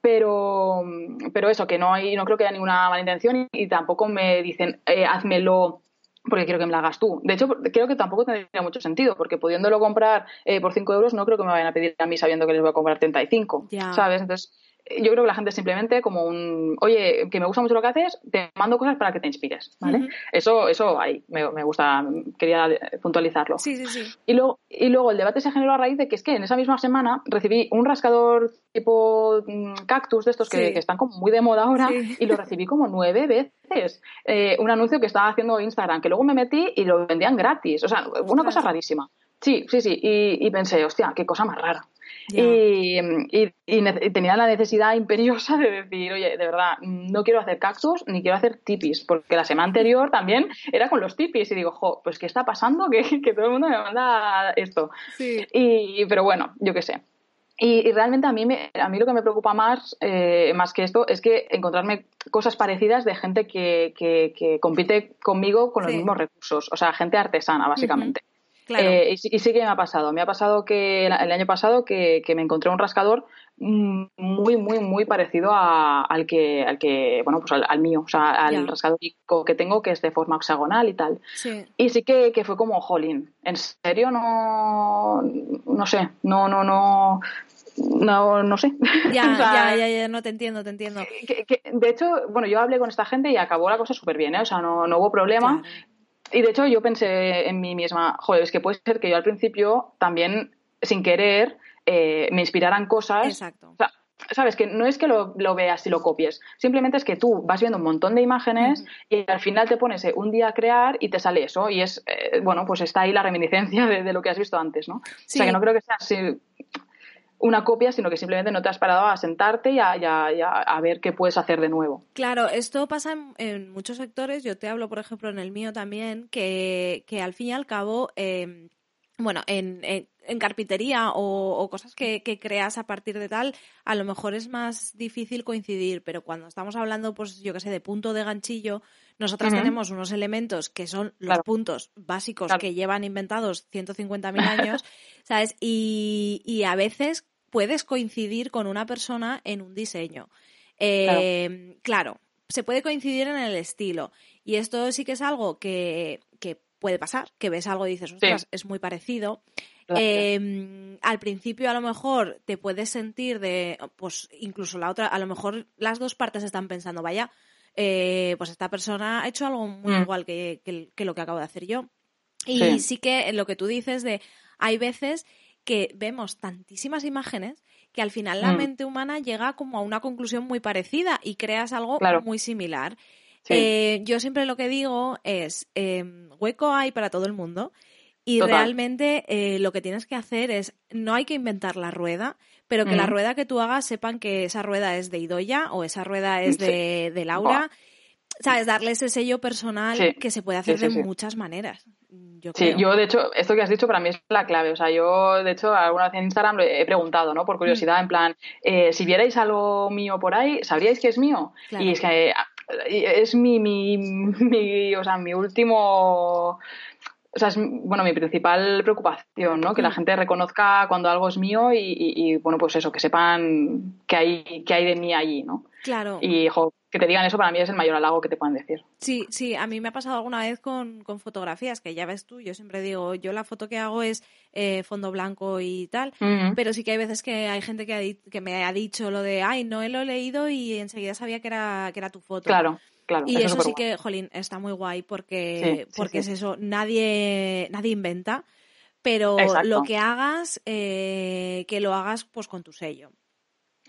Pero, pero eso, que no hay, no creo que haya ninguna mala intención y, y tampoco me dicen, eh, házmelo porque quiero que me la hagas tú. De hecho, creo que tampoco tendría mucho sentido, porque pudiéndolo comprar eh, por 5 euros, no creo que me vayan a pedir a mí sabiendo que les voy a comprar 35, Ya. ¿sabes? Entonces, yo creo que la gente simplemente como un, oye, que me gusta mucho lo que haces, te mando cosas para que te inspires, ¿vale? Eso, eso ahí, me, me gusta, quería eh, puntualizarlo. Sí, sí, sí. Y luego, y luego el debate se generó a raíz de que es que en esa misma semana recibí un rascador tipo mm, cactus de estos que, Sí. que están como muy de moda ahora Sí. y lo recibí como nueve veces. Eh, un anuncio que estaba haciendo Instagram, que luego me metí y lo vendían gratis. O sea, una cosa rarísima. Sí, sí, sí. Y, y pensé, hostia, qué cosa más rara. Y, tenía la necesidad imperiosa de decir, oye, de verdad, no quiero hacer cactus ni quiero hacer tipis, porque la semana anterior también era con los tipis y digo, jo, pues ¿qué está pasando? Que, que todo el mundo me manda esto. Sí. Y, pero bueno, yo qué sé. Y, y realmente a mí, me, a mí lo que me preocupa más, eh, más que esto es que encontrarme cosas parecidas de gente que, que, que compite conmigo con los Sí. mismos recursos, o sea, gente artesana, básicamente. Claro. Eh, y, sí- y sí que me ha pasado. Me ha pasado que el, año pasado que, que me encontré un rascador mm, muy, muy, muy parecido a- al que, al que, bueno, pues al, al mío, o sea, al Ya. rascador que tengo que es de forma hexagonal y tal. sí. Y sí que, que fue como, jolín, ¿en serio? No, no sé, no, no, no, no, no sé. Ya, O sea, ya, ya, ya, no te entiendo, te entiendo. que- que, de hecho, bueno, yo hablé con esta gente y acabó la cosa súper bien, ¿eh? O sea, no, no hubo problema. Claro. Y de hecho yo pensé en mí misma, joder, es que puede ser que yo al principio también, sin querer, eh, me inspiraran cosas. Exacto. O sea, Sabes que no es que lo, lo, veas y lo copies, simplemente es que tú vas viendo un montón de imágenes y al final te pones eh, un día a crear y te sale eso. Y es, eh, bueno, pues está ahí la reminiscencia de, de, lo que has visto antes, ¿no? Sí. O sea que no creo que sea así una copia, sino que simplemente no te has parado a sentarte y a, y a, y a, a ver qué puedes hacer de nuevo. Claro, esto pasa en, en, muchos sectores. Yo te hablo, por ejemplo, en el mío también, que, que al fin y al cabo, eh, bueno, en, en, en carpintería o, o cosas que, que, creas a partir de tal, a lo mejor es más difícil coincidir, pero cuando estamos hablando, pues yo que sé, de punto de ganchillo, nosotras uh -huh. tenemos unos elementos que son los Claro. puntos básicos Claro. que llevan inventados 150.000 años, ¿sabes? Y, y a veces puedes coincidir con una persona en un diseño. Eh, claro. se puede coincidir en el estilo. Y esto sí que es algo que, que puede pasar, que ves algo y dices, ostras, Sí. es muy parecido. Eh, al principio a lo mejor te puedes sentir de, pues incluso la otra, a lo mejor las dos partes están pensando, vaya, eh, pues esta persona ha hecho algo muy Mm. igual que, que- que lo que acabo de hacer yo. Y Sí. sí que lo que tú dices de, hay veces que vemos tantísimas imágenes que al final la Mm. mente humana llega como a una conclusión muy parecida y creas algo Claro. muy similar. Sí. Eh, yo siempre lo que digo es, eh, hueco hay para todo el mundo y Total. realmente eh, lo que tienes que hacer es, no hay que inventar la rueda, pero que la rueda que tú hagas sepan que esa rueda es de Idoya o esa rueda es Sí. de, de Laura. ¿Sabes? Darle ese sello personal Sí. que se puede hacer Sí, sí, de muchas maneras. Yo Sí, creo. yo de hecho, esto que has dicho para mí es la clave. O sea, yo de hecho alguna vez en Instagram lo he preguntado, ¿no? Por Mm. curiosidad, en plan, eh, si vierais algo mío por ahí, ¿sabríais que es mío? Claro. Y es que eh, es mi, mi, mi, o sea, mi último... O sea, es bueno, mi principal preocupación, ¿no? Que la Mm. gente reconozca cuando algo es mío y, y- y, bueno, pues eso, que sepan que hay, que hay de mí allí, ¿no? Claro. Y, jo, que te digan eso para mí es el mayor halago que te pueden decir. Sí, sí, a mí me ha pasado alguna vez con, con fotografías, que ya ves tú, yo siempre digo, yo la foto que hago es eh, fondo blanco y tal, pero sí que hay veces que hay gente que, ha que me ha dicho lo de, ay, no lo he leído y enseguida sabía que era, que era tu foto. Claro, claro. Y eso es eso sí que, jolín, está muy guay porque, Sí, porque sí. es eso, nadie, nadie inventa, pero Exacto. lo que hagas, eh, que lo hagas pues con tu sello.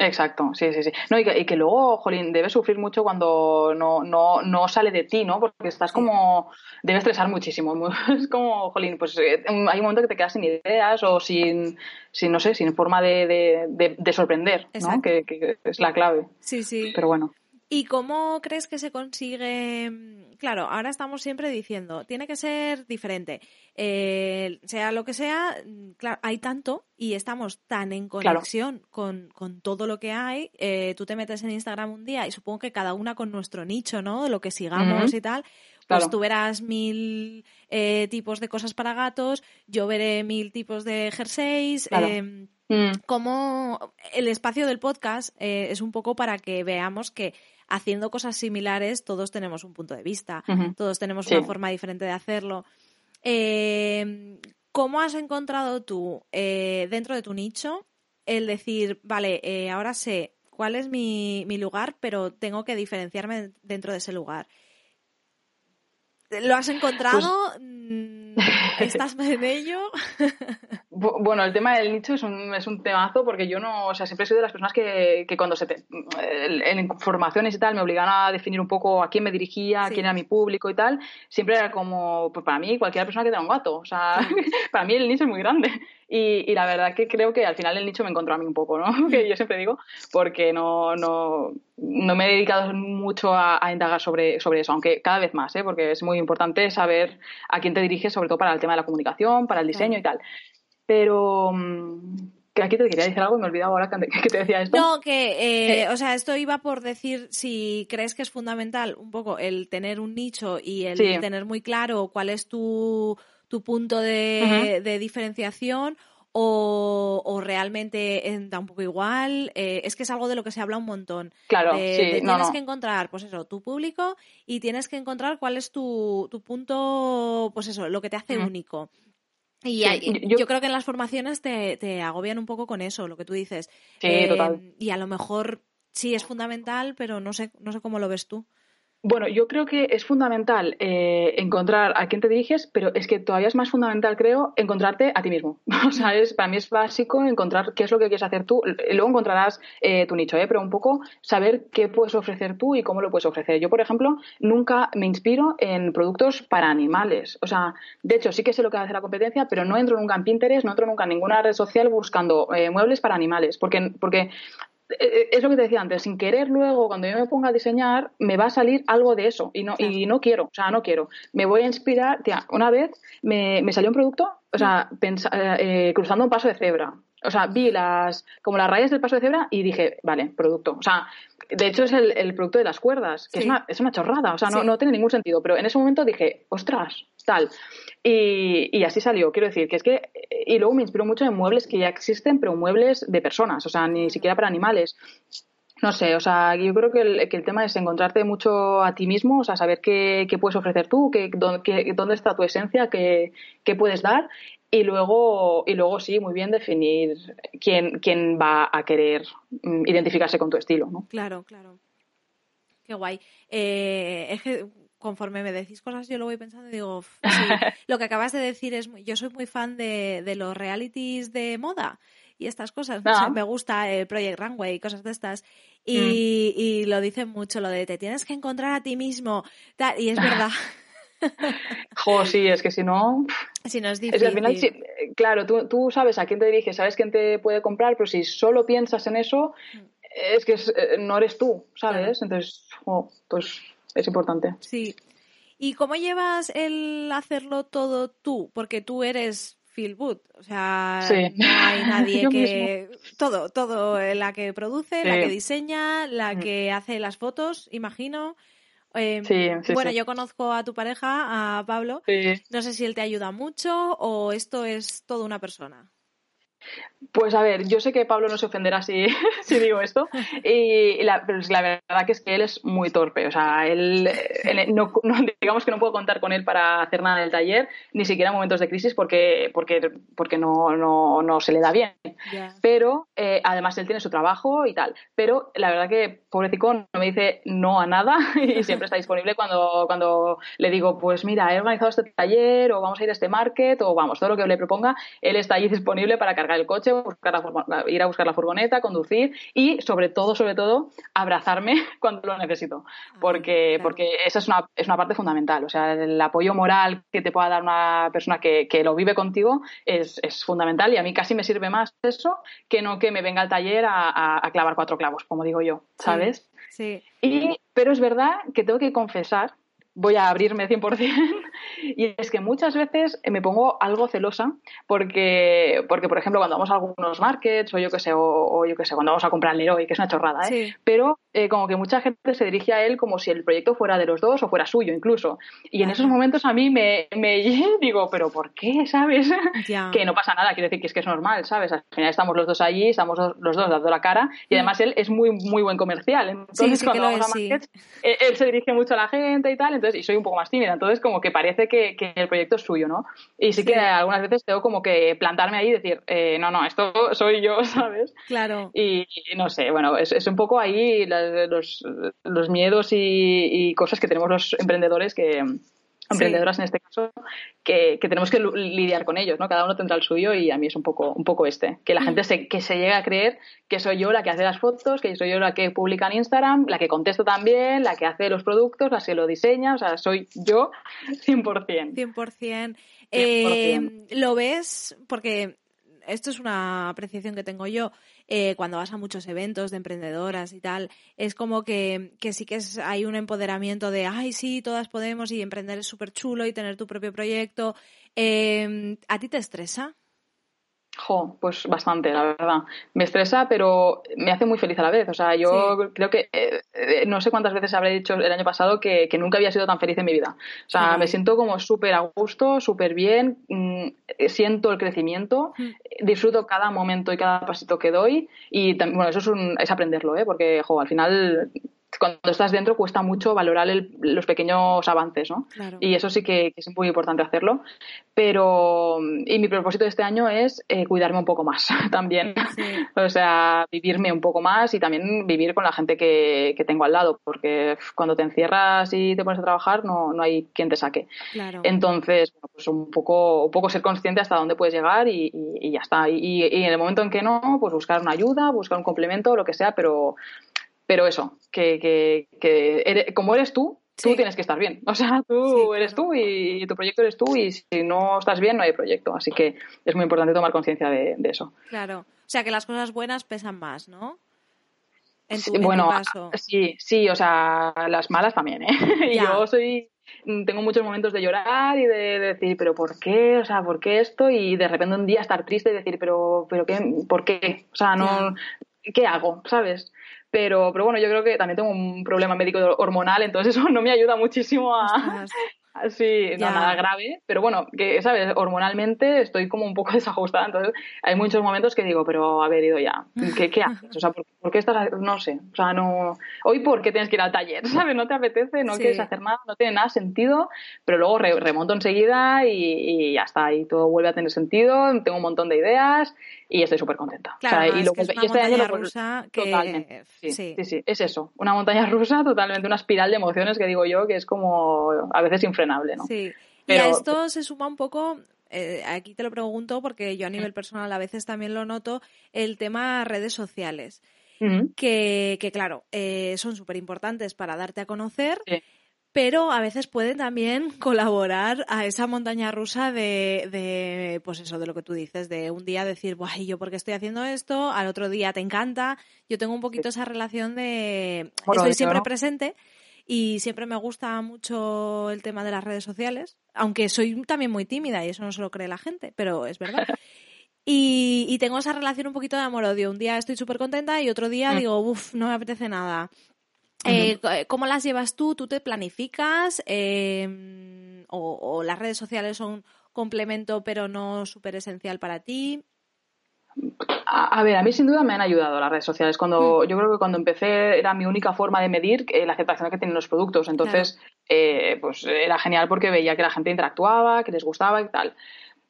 Exacto, sí, sí, sí. No, y, que, y que luego, Jolín, debes sufrir mucho cuando no, no, no sale de ti, ¿no? Porque estás como. Debes estresar muchísimo. mu- Es como, Jolín, pues eh, hay un momento que te quedas sin ideas o sin, sin no sé, sin forma de, de, de, de sorprender, ¿no? Que, que es la clave. Sí, sí. Pero bueno. ¿Y cómo crees que se consigue? mm, Claro, ahora estamos siempre diciendo, tiene que ser diferente. Eh, sea lo que sea, mm, claro, hay tanto y estamos tan en Claro. conexión con, con todo lo que hay. Eh, tú te metes en Instagram un día y supongo que cada una con nuestro nicho, ¿no? De lo que sigamos y tal. Pues Claro. tú verás mil eh, tipos de cosas para gatos, yo veré mil tipos de jerseys. Claro. em, Mm, como el espacio del podcast eh, es un poco para que veamos que haciendo cosas similares todos tenemos un punto de vista, todos tenemos Sí. una forma diferente de hacerlo. Eh, ¿Cómo has encontrado tú eh, dentro de tu nicho el decir, vale, eh, ahora sé cuál es mi, mi lugar, pero tengo que diferenciarme dentro de ese lugar? ¿Lo has encontrado? Pues Mm, ¿Estás en ello? Bu- Bueno, el tema del nicho es un, es un temazo porque yo no, o sea, siempre he sido de las personas que, que cuando se te, en, informaciones y tal me obligaban a definir un poco a quién me dirigía, Sí. quién era mi público y tal, siempre era como, pues para mí, cualquier persona que tenga un gato, o sea, para mí el nicho es muy grande. Y, y la verdad que creo que al final el nicho me encontró a mí un poco, ¿no? que yo siempre digo, porque no, no, no me he dedicado mucho a, a indagar sobre, sobre eso, aunque cada vez más, ¿eh? porque es muy importante saber a quién te diriges, sobre todo para el tema de la comunicación, para el diseño y tal. Pero mm, que aquí te quería decir algo y me he olvidado ahora que, te decía esto. No, que, eh, o sea, esto iba por decir si crees que es fundamental un poco el tener un nicho y el Sí. tener muy claro cuál es tu, tu punto de, de diferenciación o, o realmente eh, da un poco igual. Eh, es que es algo de lo que se habla un montón. Claro, De- sí, de tienes no. que encontrar, pues eso, tu público y tienes que encontrar cuál es tu, tu punto, pues eso, lo que te hace único. Y Sí, hay- yo- yo, creo que en las formaciones te, te agobian un poco con eso, lo que tú dices. Sí, Eh, total. Y a lo mejor sí es fundamental, pero no sé, no sé cómo lo ves tú. Bueno, yo creo que es fundamental eh, encontrar a quién te diriges, pero es que todavía es más fundamental, creo, encontrarte a ti mismo. O sea, es, para mí es básico encontrar qué es lo que quieres hacer tú. Luego encontrarás eh, tu nicho, ¿eh? pero un poco saber qué puedes ofrecer tú y cómo lo puedes ofrecer. Yo, por ejemplo, nunca me inspiro en productos para animales. O sea, de hecho, sí que sé lo que hace la competencia, pero no entro nunca en Pinterest, no entro nunca en ninguna red social buscando eh, muebles para animales, porque, porque es lo que te decía antes, sin querer luego, cuando yo me ponga a diseñar, me va a salir algo de eso y no, y no quiero, o sea, no quiero. Me voy a inspirar, tía, una vez me, me salió un producto, o sea, pensa- eh, cruzando un paso de cebra. O sea, vi las, como las rayas del paso de cebra y dije, vale, producto. O sea, de hecho es el, el producto de las cuerdas, que Sí. es, una, es una chorrada, o sea, no, Sí. no tiene ningún sentido. Pero en ese momento dije, ostras, tal. Y, y así salió. Quiero decir que es que. Y luego me inspiró mucho en muebles que ya existen, pero muebles de personas, o sea, ni siquiera para animales. No sé, o sea, yo creo que el, que el tema es encontrarte mucho a ti mismo, o sea, saber qué, qué puedes ofrecer tú, qué, dónde, qué- dónde está tu esencia, qué, qué puedes dar. Y luego, y luego sí, muy bien definir quién, quién va a querer mm, identificarse con tu estilo, ¿no? Claro, claro. Qué guay. Eh, es que conforme me decís cosas, yo lo voy pensando y digo, "Uf, sí, lo que acabas de decir es, yo soy muy fan de, de los realities de moda y estas cosas. No Ah. me gusta el Project Runway y cosas de estas. Y, y lo dicen mucho, lo de te tienes que encontrar a ti mismo. y es verdad. Jo, sí, es que si no, si no es Es difícil. que al final, eh, claro, tú, tú sabes a quién te diriges, sabes quién te puede comprar, pero si solo piensas en eso, es que es- eh, no eres tú, ¿sabes? Entonces, jo, pues es importante. Sí. ¿Y cómo llevas el hacerlo todo tú? Porque tú eres Wood, o sea, Sí. no hay nadie Yo que... Todo, todo, eh, la que produce, la que diseña, la Mm. que hace las fotos, imagino. Eh, Sí, sí, bueno, sí. yo conozco a tu pareja, a Pablo. Sí. No sé si él te ayuda mucho o esto es toda una persona. Pues a ver, yo sé que Pablo no se ofenderá si, si digo esto, y la, pero es la verdad que es que él es muy torpe, o sea, él, él no, no- digamos que no puedo contar con él para hacer nada en el taller, ni siquiera en momentos de crisis porque, porque, porque no, no, no se le da bien. Pero eh, además él tiene su trabajo y tal. Pero la verdad que pobrecito no me dice no a nada y siempre está disponible cuando, cuando le digo, pues mira, he organizado este taller o vamos a ir a este market o vamos, todo lo que le proponga, él está ahí disponible para cargar el coche, buscar la ir a buscar la furgoneta, conducir y sobre todo, sobre todo, abrazarme cuando lo necesito. Porque, claro. porque esa es una, es una parte fundamental. O sea, el apoyo moral que te pueda dar una persona que, que lo vive contigo es, es fundamental y a mí casi me sirve más eso que no que me venga al taller a, a- a clavar cuatro clavos, como digo yo, ¿sabes? Sí. Y, pero es verdad que tengo que confesar, voy a abrirme 100%, y es que muchas veces me pongo algo celosa porque, porque por ejemplo, cuando vamos a algunos markets o yo que sé, o, o yo que sé, cuando vamos a comprar Leroy, que es una chorrada, ¿eh? Sí. pero eh, como que mucha gente se dirige a él como si el proyecto fuera de los dos o fuera suyo incluso. Y en esos momentos a mí me, me digo, pero ¿por qué? ¿Sabes? Ya. que no pasa nada, quiero decir que es que es normal, ¿sabes? Al final estamos los dos allí, estamos los dos dando la cara y además él es muy muy buen comercial. Entonces Mm. sí que cuando vamos es, a sí. markets, eh, él se dirige mucho a la gente y tal, entonces y soy un poco más tímida, entonces como que parece que, que el proyecto es suyo, ¿no? Y sí, Sí. que algunas veces tengo como que plantarme ahí y decir, eh, no, no, esto soy yo, ¿sabes? Claro. Y, y no sé, bueno, es, es un poco ahí la- los, los miedos y, y cosas que tenemos los emprendedores que emprendedoras en este caso que, que tenemos que lidiar con ellos, ¿no? Cada uno tendrá el suyo y a mí es un poco un poco este, que la gente se, que se llegue a creer que soy yo la que hace las fotos, que soy yo la que publica en Instagram, la que contesta también, la que hace los productos, la que lo diseña, o sea, soy yo 100%. 100%. Eh, ¿Lo ves? Porque esto es una apreciación que tengo yo. eh, cuando vas a muchos eventos de emprendedoras y tal, es como que, que sí que es, hay un empoderamiento de, ay, sí, todas podemos y emprender es súper chulo y tener tu propio proyecto. Eh, ¿A ti te estresa? Jo, pues bastante, la verdad. Me estresa, pero me hace muy feliz a la vez. O sea, yo Sí. creo que eh, eh, no sé cuántas veces habré dicho el año pasado que, que nunca había sido tan feliz en mi vida. O sea, me siento como súper a gusto, súper bien, mm, eh, siento el crecimiento, Mm. disfruto cada momento y cada pasito que doy y bueno, eso es, un- es aprenderlo, ¿eh? Porque, jo, al final cuando estás dentro cuesta mucho valorar el- los pequeños avances, ¿no? Claro. Y eso sí que, que es muy importante hacerlo. Pero, y mi propósito de este año es eh, cuidarme un poco más también. Sí. O sea, vivirme un poco más y también vivir con la gente que, que tengo al lado, porque cuando te encierras y te pones a trabajar no, no hay quien te saque. Claro. Entonces, bueno, pues un poco, un poco ser consciente hasta dónde puedes llegar y, y- y ya está. Y, y en el momento en que no, pues buscar una ayuda, buscar un complemento, lo que sea, pero, pero eso, que, que, que eres- como eres tú, tú Sí. tienes que estar bien. O sea, tú Sí, eres claro. tú y, tu proyecto eres tú y si no estás bien no hay proyecto. Así que es muy importante tomar conciencia de, de eso. Claro. O sea, que las cosas buenas pesan más, ¿no? En tu, Sí, en tu bueno, caso. sí, sí, o sea, las malas también, ¿eh? Y Ya. Yo soy, tengo muchos momentos de llorar y de, de decir, pero ¿por qué? O sea, ¿por qué esto? Y de repente un día estar triste y decir, pero, pero qué, ¿por qué? O sea, no, ¿qué hago? ¿Sabes? Pero, pero bueno, yo creo que también tengo un problema médico hormonal, entonces eso no me ayuda muchísimo a. Sí, no nada grave, pero bueno, que, ¿sabes? Hormonalmente estoy como un poco desajustada, entonces hay muchos momentos que digo, pero haber ido ya, ¿qué, qué haces? O sea, ¿por, por qué estás, no sé, o sea, no, hoy por qué tienes que ir al taller, ¿sabes? No te apetece, no Sí. quieres hacer nada, no tiene nada sentido, pero luego re- remonto enseguida y, y ya está, y todo vuelve a tener sentido, tengo un montón de ideas y estoy súper contenta. Claro, O sea, no, y lo que es una y este año montaña lo vuelve- rusa que... Totalmente. Sí, sí. sí, sí, es eso. Una montaña rusa, totalmente una espiral de emociones que digo yo que es como a veces infrenable, ¿no? Sí. Pero- Y a esto se suma un poco, eh, aquí te lo pregunto porque yo a nivel personal a veces también lo noto, el tema redes sociales. Que, que claro, eh, son súper importantes para darte a conocer, Sí. Pero a veces pueden también colaborar a esa montaña rusa de, de, pues eso, de lo que tú dices, de un día decir, Buah, ¿y yo por qué estoy haciendo esto? Al otro día te encanta. Yo tengo un poquito esa relación de Bueno, estoy siempre ¿no? presente y siempre me gusta mucho el tema de las redes sociales, aunque soy también muy tímida y eso no se lo cree la gente, pero es verdad. Y, y tengo esa relación un poquito de amor-odio. Un día estoy súper contenta y otro día Mm. digo, uff, no me apetece nada. Eh, ¿Cómo las llevas tú? ¿Tú te planificas? Eh, o, o las redes sociales son complemento pero no súper esencial para ti? A, a ver, a mí sin duda me han ayudado las redes sociales. Mm. Cuando yo creo que cuando empecé era mi única forma de medir eh, la aceptación que tienen los productos. Entonces, eh, pues era genial porque veía que la gente interactuaba, que les gustaba y tal.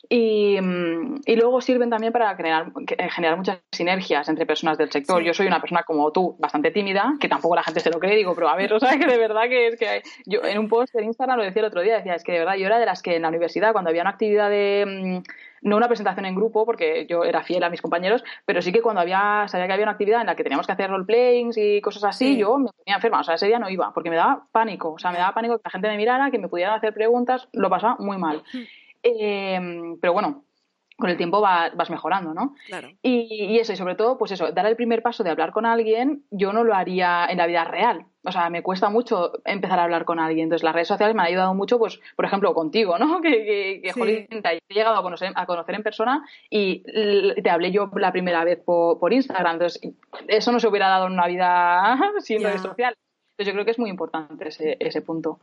Y, mm, y luego sirven también para que- eh, generar muchas sinergias entre personas del sector. Sí. Yo soy una persona como tú, bastante tímida, que tampoco la gente se lo cree, digo, pero a ver, o sea, que de verdad que es que yo en un post en Instagram lo decía el otro día, decía, es que de verdad yo era de las que en la universidad, cuando había una actividad de, mm, no una presentación en grupo, porque yo era fiel a mis compañeros, pero sí que cuando había, sabía que había una actividad en la que teníamos que hacer roleplayings y cosas así, Sí. yo me ponía enferma, o sea, ese día no iba, porque me daba pánico, o sea, me daba pánico que la gente me mirara, que me pudieran hacer preguntas, lo pasaba muy mal. Eh, pero bueno, con el tiempo va- vas mejorando, ¿no? Claro. Y, y eso, y sobre todo, pues eso, dar el primer paso de hablar con alguien, yo no lo haría en la vida real. O sea, me cuesta mucho empezar a hablar con alguien. Entonces, las redes sociales me han ayudado mucho, pues, por ejemplo, contigo, ¿no? Que, que, que, Sí. jolín, te he llegado a conocer, a conocer en persona y te hablé yo la primera vez por, por Instagram. Entonces, eso no se hubiera dado en una vida sin redes sociales. Entonces, yo creo que es muy importante ese, ese punto.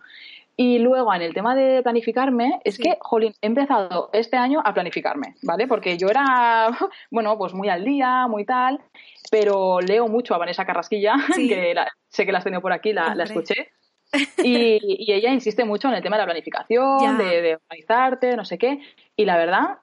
Y luego, en el tema de planificarme, es Sí. que, jolín, he empezado este año a planificarme, ¿vale? Porque yo era, bueno, pues muy al día, muy tal, pero leo mucho a Vanessa Carrasquilla, Sí. que la- sé que la has tenido por aquí, la, la escuché. Y, y ella insiste mucho en el tema de la planificación, de, de organizarte, no sé qué. Y la verdad,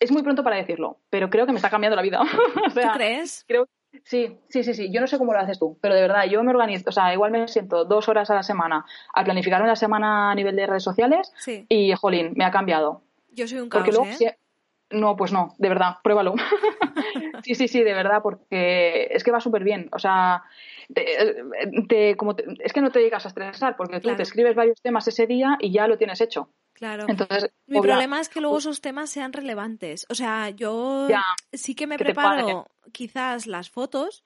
es muy pronto para decirlo, pero creo que me está cambiando la vida. o ¿Tú crees? creo Sí, sí, sí, sí. Yo no sé cómo lo haces tú, pero de verdad, yo me organizo, o sea, igual me siento dos horas a la semana a planificarme la semana a nivel de redes sociales Sí. y, jolín, me ha cambiado. Yo soy un caos, Porque luego, ¿eh? si- no, pues no, de verdad, pruébalo. sí, sí, sí, de verdad, porque es que va súper bien. O sea, te- te- como te- es que no te llegas a estresar, porque tú te escribes varios temas ese día y ya lo tienes hecho. Claro. Entonces, Mi problema es que luego esos temas sean relevantes. O sea, yo Ya, sí que me que preparo quizás las fotos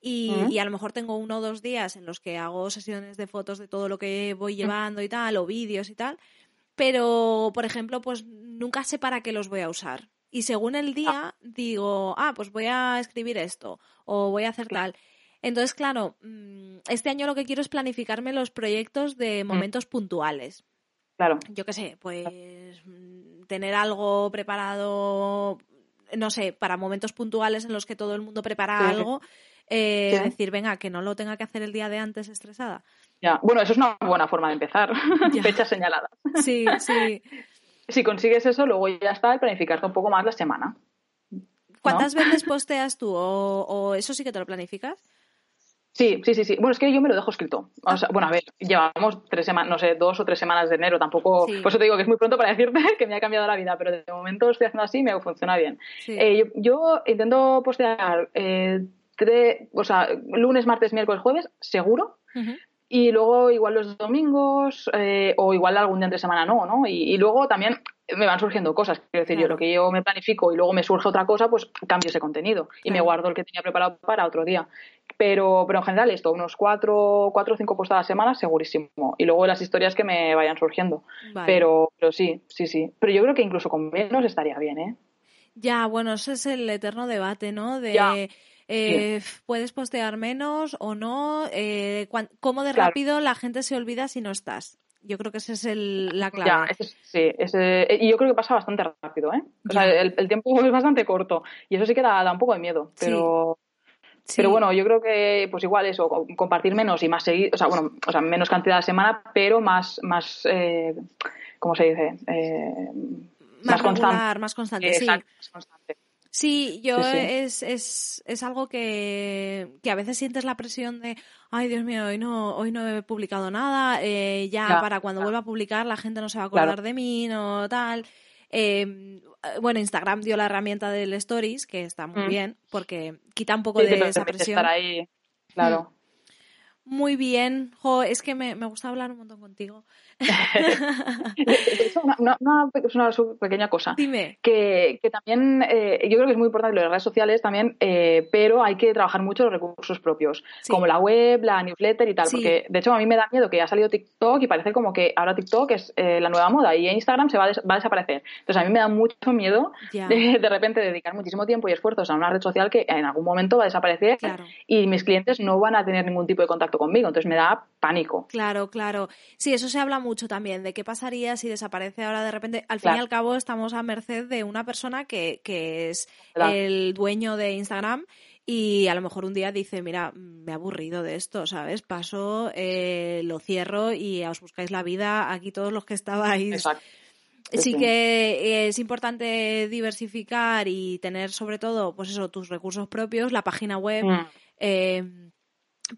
y, y a lo mejor tengo uno o dos días en los que hago sesiones de fotos de todo lo que voy llevando y tal, o vídeos y tal. Pero, por ejemplo, pues nunca sé para qué los voy a usar. Y según el día digo, ah, pues voy a escribir esto o voy a hacer tal. Entonces, claro, mm, este año lo que quiero es planificarme los proyectos de momentos puntuales claro. yo qué sé, pues mm, tener algo preparado, no sé, para momentos puntuales en los que todo el mundo prepara Sí. algo, eh, Sí. decir, venga, que no lo tenga que hacer el día de antes estresada. Ya. Bueno, eso es una buena forma de empezar. Fechas señaladas. Sí, sí. Si consigues eso, luego ya está el planificarte un poco más la semana. ¿Cuántas veces posteas tú? ¿O, o eso sí que te lo planificas? Sí, sí, sí, sí. Bueno, es que yo me lo dejo escrito. O sea, bueno, a ver, llevamos tres semanas, no sé, dos o tres semanas de enero. Tampoco, Sí. por eso te digo que es muy pronto para decirte que me ha cambiado la vida, pero de momento estoy haciendo así y me funciona bien. Sí. Eh, yo, yo intento postear eh, tres, o sea, lunes, martes, miércoles, jueves, seguro. Y luego igual los domingos eh, o igual algún día entre semana no, ¿no? Y, y luego también me van surgiendo cosas. Quiero decir, yo lo que yo me planifico y luego me surge otra cosa, pues cambio ese contenido y me guardo el que tenía preparado para otro día. Pero, pero en general esto, unos cuatro, cuatro o cinco posts a la semana, segurísimo. Y luego las historias que me vayan surgiendo. Vale. Pero, pero sí, sí, sí. Pero yo creo que incluso con menos estaría bien, ¿eh? Ya, bueno, ese es el eterno debate, ¿no? De Ya. eh, puedes postear menos o no, eh, cómo de Claro. rápido la gente se olvida si no estás. Yo creo que esa es el- la Ya, clave. ese es- sí, ese- y yo creo que pasa bastante rápido, ¿eh? O sea, Ya. el, el tiempo es bastante corto y eso sí que da, da un poco de miedo, pero, Sí. pero bueno, yo creo que pues igual eso, co- compartir menos y más seguido, o sea, bueno, o sea, menos cantidad a la semana, pero más, más eh, ¿cómo se dice? Eh, más, regular, más constante, sí. Exacto, más constante. Sí, yo Sí, sí. Es, es, es algo que, que a veces sientes la presión de, ay Dios mío, hoy no, hoy no he publicado nada, eh, ya para cuando vuelva a publicar la gente no se va a acordar Claro. de mí, no tal. Eh, bueno, Instagram dio la herramienta del Stories, que está muy Mm. bien, porque quita un poco Sí, de esa presión. estar ahí, claro. Muy bien, jo, es que me, me gusta hablar un montón contigo. Una, una- una es una pequeña cosa. Dime. que, que también eh, yo creo que es muy importante lo de las redes sociales también, eh, pero hay que trabajar mucho los recursos propios, Sí. como la web, la newsletter y tal, Sí. porque de hecho a mí me da miedo que ha salido TikTok y parece como que ahora TikTok es eh, la nueva moda y Instagram se va a, des- va a desaparecer. Entonces a mí me da mucho miedo de, de repente dedicar muchísimo tiempo y esfuerzos a una red social que en algún momento va a desaparecer Claro. y mis clientes no van a tener ningún tipo de contacto conmigo, entonces me da pánico. Claro, claro. Sí, eso se habla mucho también, de qué pasaría si desaparece ahora de repente. Al fin y al cabo estamos a merced de una persona que, que es Claro. el dueño de Instagram y a lo mejor un día dice, mira, me he aburrido de esto, ¿sabes? Paso, eh, lo cierro y os buscáis la vida aquí todos los que estabais. Exacto. Sí, que es importante diversificar y tener sobre todo, pues eso, tus recursos propios, la página web, Mm. eh,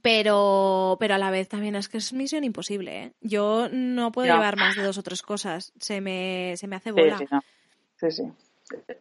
pero, pero a la vez también es que es misión imposible, ¿eh? Yo no puedo llevar más de dos o tres cosas. Se me, se me hace bola. sí, no. sí, sí.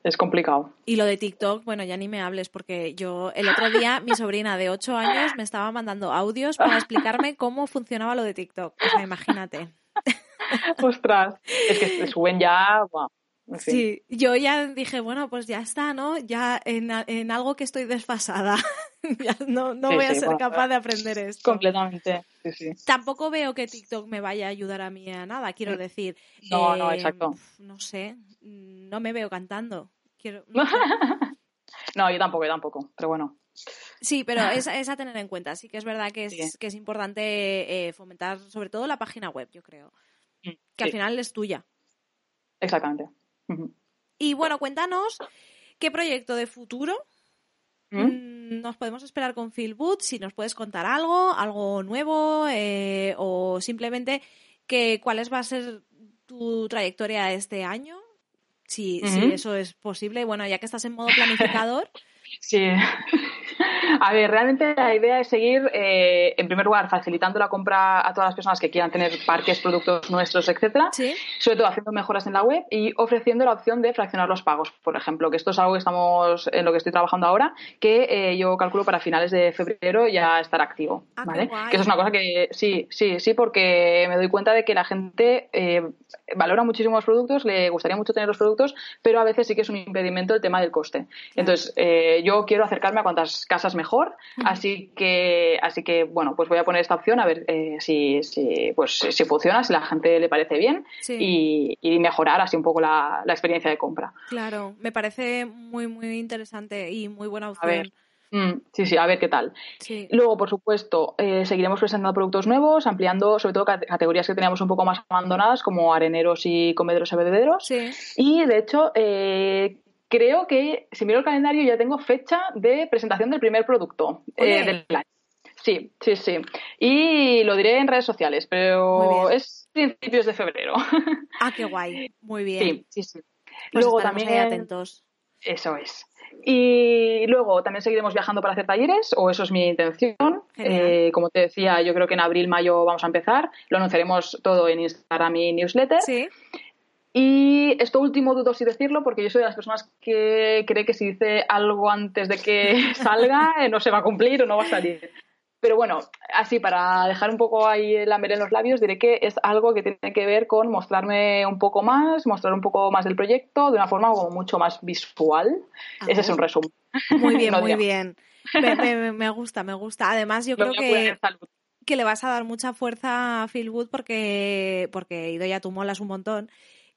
Es complicado. Y lo de TikTok, bueno, ya ni me hables, porque yo el otro día mi sobrina de 8 años me estaba mandando audios para explicarme cómo funcionaba lo de TikTok. O sea, imagínate. Ostras, es que se suben ya. buah, en fin. Sí, yo ya dije, bueno, pues ya está, ¿no? Ya en, en algo que estoy desfasada. ya no no Sí, voy a sí, ser bueno, capaz de aprender esto. Completamente, sí. Tampoco veo que TikTok me vaya a ayudar a mí a nada, quiero decir. No, Eh, no, exacto. No sé, no me veo cantando. Quiero, no yo tampoco, yo tampoco, pero bueno. Sí, pero es, es a tener en cuenta. Sí que es verdad que es, que es importante eh, fomentar sobre todo la página web, yo creo. Mm, Que al final es tuya. Exactamente. Y bueno, cuéntanos qué proyecto de futuro ¿Mm? Nos podemos esperar con Phil Booth, si nos puedes contar algo, algo nuevo eh, o simplemente que cuál es, va a ser tu trayectoria este año. Si, si Ujú. eso es posible. Bueno, ya que estás en modo planificador, Sí. A ver, realmente la idea es seguir, eh, en primer lugar, facilitando la compra a todas las personas que quieran tener parques, productos nuestros, etcétera. sí, Sobre todo haciendo mejoras en la web y ofreciendo la opción de fraccionar los pagos, por ejemplo, que esto es algo que estamos en lo que estoy trabajando ahora, que eh, yo calculo para finales de febrero ya estará activo, Ah, ¿vale? Que eso es una cosa que sí, sí, sí, porque me doy cuenta de que la gente eh, valora muchísimo los productos, le gustaría mucho tener los productos, pero a veces sí que es un impedimento el tema del coste. Entonces, eh, yo quiero acercarme a cuantas casas mejor, así que, así que bueno, pues voy a poner esta opción a ver eh, si, si, pues, si funciona, si la gente le parece bien Sí. y, y mejorar así un poco la, la experiencia de compra. claro. Me parece muy, muy interesante y muy buena A opción. ver. Mm, sí, sí, a ver qué tal. Sí. Luego, por supuesto, eh, seguiremos presentando productos nuevos, ampliando sobre todo cate- categorías que teníamos un poco más abandonadas, como areneros y comederos y bebederos. Sí. Y de hecho, eh, creo que si miro el calendario ya tengo fecha de presentación del primer producto eh, del año. Sí, sí, sí. Y lo diré en redes sociales, pero es principios de febrero. Ah, qué guay. Muy bien. Sí, sí, sí. Pues luego también ahí atentos. Eso es. Y luego también seguiremos viajando para hacer talleres, o eso es mi intención. Eh, como te decía, yo creo que en abril, mayo vamos a empezar. Lo anunciaremos todo en Instagram y newsletter. Sí. Y esto último dudo si decirlo, porque yo soy de las personas que cree que si dice algo antes de que salga, eh, no se va a cumplir o no va a salir. Pero bueno, así para dejar un poco ahí el hambre en los labios, diré que es algo que tiene que ver con mostrarme un poco más, mostrar un poco más del proyecto de una forma como mucho más visual. Ese es un resumen. Muy bien, No muy bien. Me, me- me gusta, me gusta. Además, yo Lo creo que, que le vas a dar mucha fuerza a Phil Wood porque, porque Idoya, tú molas un montón.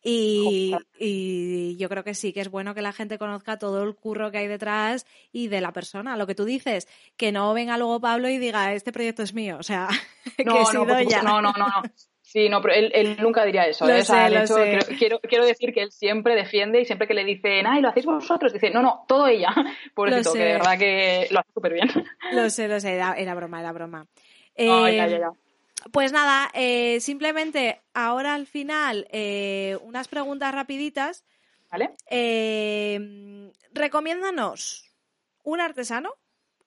Y, yo creo que sí, que es bueno que la gente conozca todo el curro que hay detrás y de la persona. Lo que tú dices, que no venga luego Pablo y diga, este proyecto es mío. O sea, que No, es no, por no, no, no, no. Sí, no, pero él, él nunca diría eso. ¿eh? O sea, sé, de hecho, creo- quiero, quiero decir que él siempre defiende y siempre que le dicen, ay, lo hacéis vosotros, dice, no, no, todo ella. Pobrecito, sé. que de verdad que lo hace súper bien. Lo sé, lo sé, era, era broma, era broma. Ay, Eh, ya, ya, ya. Pues nada, eh, simplemente ahora al final eh, unas preguntas rapiditas. ¿Vale? Eh, recomiéndanos un artesano.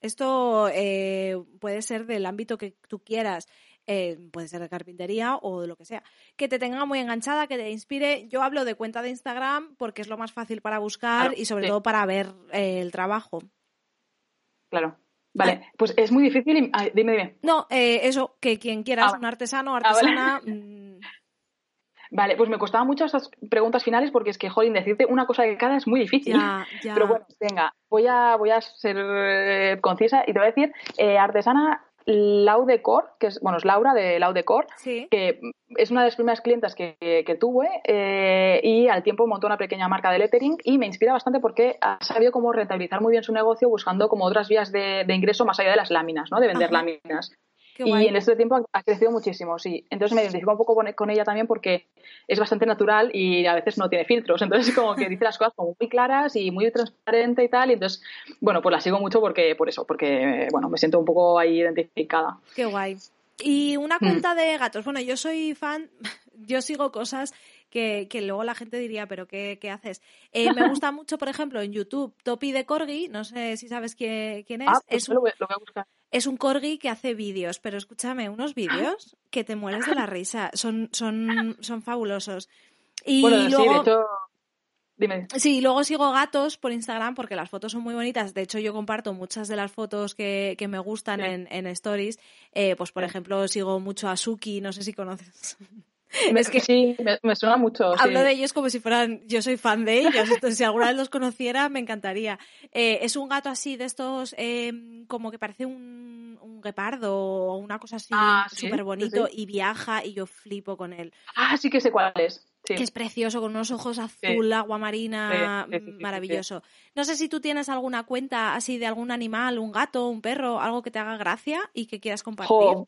Esto eh, puede ser del ámbito que tú quieras, eh, puede ser de carpintería o de lo que sea, que te tenga muy enganchada, que te inspire. Yo hablo de cuenta de Instagram porque es lo más fácil para buscar Claro, y sobre sí. todo para ver eh, el trabajo. Claro. Vale, pues es muy difícil. y- dime, dime. No, eh, eso, que quien quieras, Ah, vale. un artesano, Ah, vale. artesana. mm, Vale, pues me costaba mucho esas preguntas finales porque es que, jolín, decirte una cosa de cada es muy difícil. ya, ya. Pero bueno, venga, voy a, voy a ser eh, concisa y te voy a decir eh, artesana Laudecor, que es, bueno, es Laura de Laudecor, Sí. que es una de las primeras clientas que, que tuve eh, y al tiempo montó una pequeña marca de lettering y me inspira bastante porque ha sabido cómo rentabilizar muy bien su negocio buscando como otras vías de, de ingreso más allá de las láminas, ¿no? De vender Ajá. láminas. Qué Y guay. en este tiempo ha- crecido muchísimo, sí. Entonces me identifico un poco con, con ella también porque es bastante natural y a veces no tiene filtros. Entonces como que dice las cosas como muy claras y muy transparente y tal. Y entonces, bueno, pues la sigo mucho porque por eso, porque, bueno, me siento un poco ahí identificada. Qué guay. Y una Mm. cuenta de gatos. Bueno, yo soy fan, yo sigo cosas que, que luego la gente diría, pero ¿qué, qué haces? Eh, me gusta mucho, por ejemplo, en YouTube, Topi de Corgi, no sé si sabes quién, quién es. Ah, pues es, lo un, voy, lo voy a buscar. es un corgi que hace vídeos, pero escúchame, unos vídeos que te mueres de la risa. Son, son, son fabulosos. Y Bueno, sí, luego, de hecho... Dime. Sí, luego sigo gatos por Instagram porque las fotos son muy bonitas. De hecho, yo comparto muchas de las fotos que, que me gustan Sí. en, en stories. Eh, pues, por Sí. ejemplo, sigo mucho a Suki, no sé si conoces. Es que- sí, me, me suena mucho. Hablo sí. de ellos como si fueran, yo soy fan de ellos, entonces si alguna vez los conociera me encantaría. Eh, es un gato así de estos, eh, como que parece un, un guepardo o una cosa así Ah, sí, bonito sí, y viaja y yo flipo con él. Ah, sí que sé cuál es. Que es precioso, con unos ojos azul, agua marina, maravilloso. No sé si tú tienes alguna cuenta así de algún animal, un gato, un perro, algo que te haga gracia y que quieras compartir. Jo,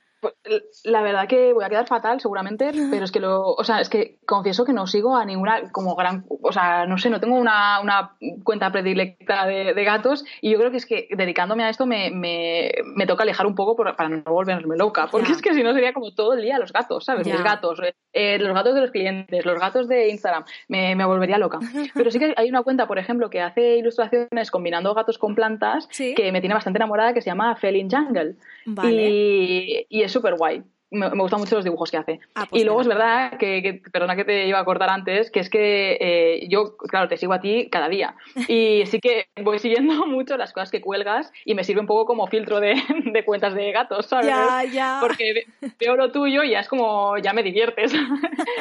la verdad que voy a quedar fatal seguramente, pero es que lo, o sea, es que confieso que no sigo a ninguna como gran, o sea, no sé, no tengo una, una cuenta predilecta de, de gatos y yo creo que es que dedicándome a esto me, me, me toca alejar un poco por- para no volverme loca, porque es que si no sería como todo el día los gatos, ¿sabes? Ya. Mis gatos, eh, los gatos de los clientes, los gatos de Instagram, me, me volvería loca. Pero sí que hay una cuenta, por ejemplo, que hace ilustraciones combinando gatos con plantas Sí. que me tiene bastante enamorada que se llama Felin Jungle. Vale. Y, y es súper guay. Me, me gustan mucho los dibujos que hace. Ah, pues y luego mira. es verdad que, que- perdona que te iba a cortar antes, que es que eh, yo, claro, te sigo a ti cada día. Y sí que voy siguiendo mucho las cosas que cuelgas y me sirve un poco como filtro de, de cuentas de gatos, ¿sabes? Ya, ya. Porque ve- veo lo tuyo y ya es como, ya me diviertes.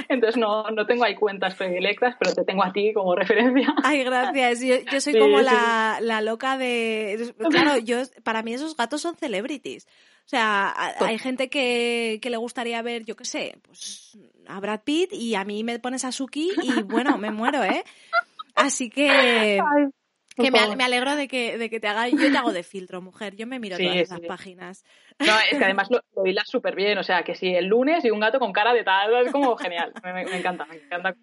Entonces no, no tengo ahí cuentas predilectas, pero te tengo a ti como referencia. Ay, gracias. Yo, yo soy Sí, como sí. la, la loca de... Claro, yo para mí esos gatos son celebrities. O sea, hay gente que, que le gustaría ver, yo qué sé, pues a Brad Pitt y a mí me pones a Suki y bueno, me muero, ¿eh? Así que, Ay, que me, me alegro de que, de que te haga... Yo te hago de filtro, mujer. Yo me miro Sí, todas esas sí. páginas. No, es que además lo, lo hilas súper bien. O sea, que si el lunes y un gato con cara de tal, es como genial. Me encanta, me encanta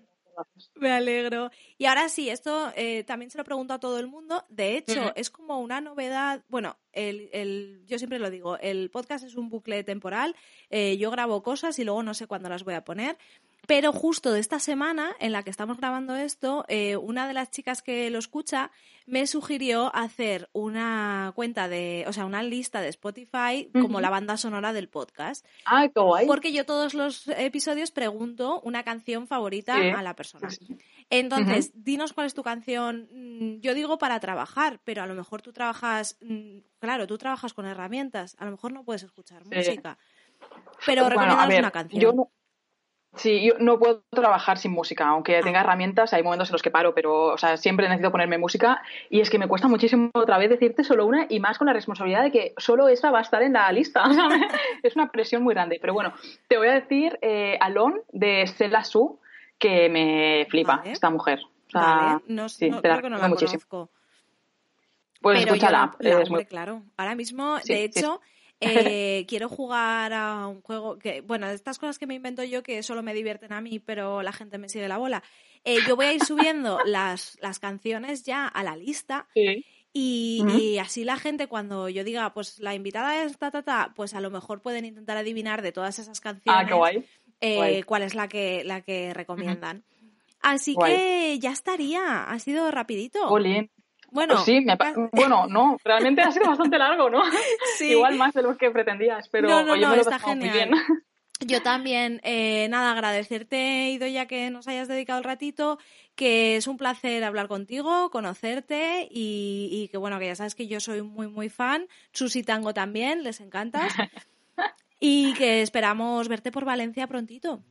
Me alegro. Y ahora sí, esto eh, también se lo pregunto a todo el mundo. De hecho, es como una novedad. Bueno, el, el, yo siempre lo digo, el podcast es un bucle temporal. Eh, yo grabo cosas y luego no sé cuándo las voy a poner. Pero justo de esta semana en la que estamos grabando esto, eh, una de las chicas que lo escucha me sugirió hacer una cuenta de, o sea, una lista de Spotify como la banda sonora del podcast. Ah, qué guay. Porque yo todos los episodios pregunto una canción favorita a la persona. Entonces, dinos cuál es tu canción. Mm, yo digo para trabajar, pero a lo mejor tú trabajas, mm, claro, tú trabajas con herramientas, a lo mejor no puedes escuchar música. Pero bueno, una canción. Yo Sí, yo no puedo trabajar sin música, aunque ah. tenga herramientas, hay momentos en los que paro, pero o sea, siempre necesito ponerme música y es que me cuesta muchísimo otra vez decirte solo una y más con la responsabilidad de que solo esa va a estar en la lista. es una presión muy grande. Pero bueno, te voy a decir eh, Alon de Sela Su, que me flipa esta mujer. O sea, no, sí, no, creo que no la muchísimo. conozco. Pues escúchala. Claro, ahora mismo, de hecho... Eh, quiero jugar a un juego que, bueno, de estas cosas que me invento yo que solo me divierten a mí, pero la gente me sigue la bola. Eh, yo voy a ir subiendo las, las canciones ya a la lista. Y, así la gente cuando yo diga, pues la invitada es ta, ta, ta, pues a lo mejor pueden intentar adivinar de todas esas canciones ah, eh, cuál es la que, la que recomiendan. Así que ya estaría, ha sido rapidito. Bueno, pues sí, bueno, no, realmente ha sido bastante largo, ¿no? Sí. Igual más de lo que pretendías, pero no, no, yo me lo está genial. muy bien. Yo también, eh, nada, agradecerte, Idoya, que nos hayas dedicado el ratito, que es un placer hablar contigo, conocerte y, y, que bueno, que ya sabes que yo soy muy, muy fan. Susi Tango también, les encanta. y que esperamos verte por Valencia prontito.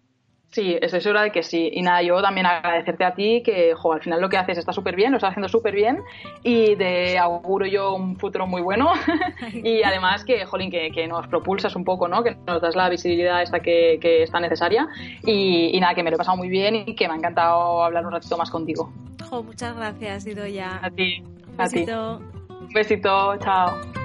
Sí, estoy segura de que sí. Y nada, yo también agradecerte a ti que, jo, al final lo que haces está súper bien, lo estás haciendo súper bien y te auguro yo un futuro muy bueno. y además que, jolín, que, que, nos propulsas un poco, ¿no? Que nos das la visibilidad esta que, que está necesaria. Y, y, nada, que me lo he pasado muy bien y que me ha encantado hablar un ratito más contigo. Jo, muchas gracias, Idoya. A ti. A besito. ti. Un besito, chao.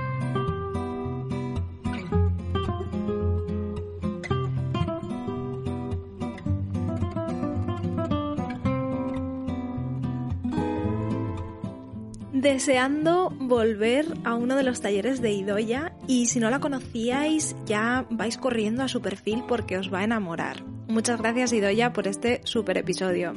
Deseando volver a uno de los talleres de Idoya y si no la conocíais ya vais corriendo a su perfil porque os va a enamorar. Muchas gracias Idoya por este super episodio.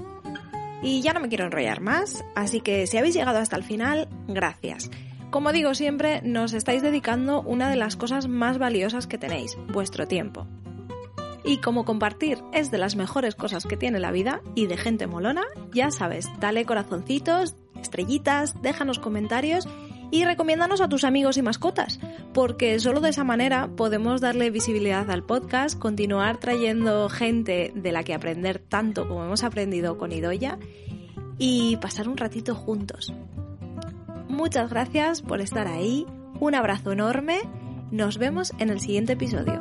Y ya no me quiero enrollar más, así que si habéis llegado hasta el final, gracias. Como digo siempre, nos estáis dedicando una de las cosas más valiosas que tenéis, vuestro tiempo. Y como compartir es de las mejores cosas que tiene la vida y de gente molona, ya sabes, dale corazoncitos, estrellitas, déjanos comentarios y recomiéndanos a tus amigos y mascotas, porque solo de esa manera podemos darle visibilidad al podcast, continuar trayendo gente de la que aprender tanto como hemos aprendido con Idoya y pasar un ratito juntos. Muchas gracias por estar ahí, un abrazo enorme, nos vemos en el siguiente episodio.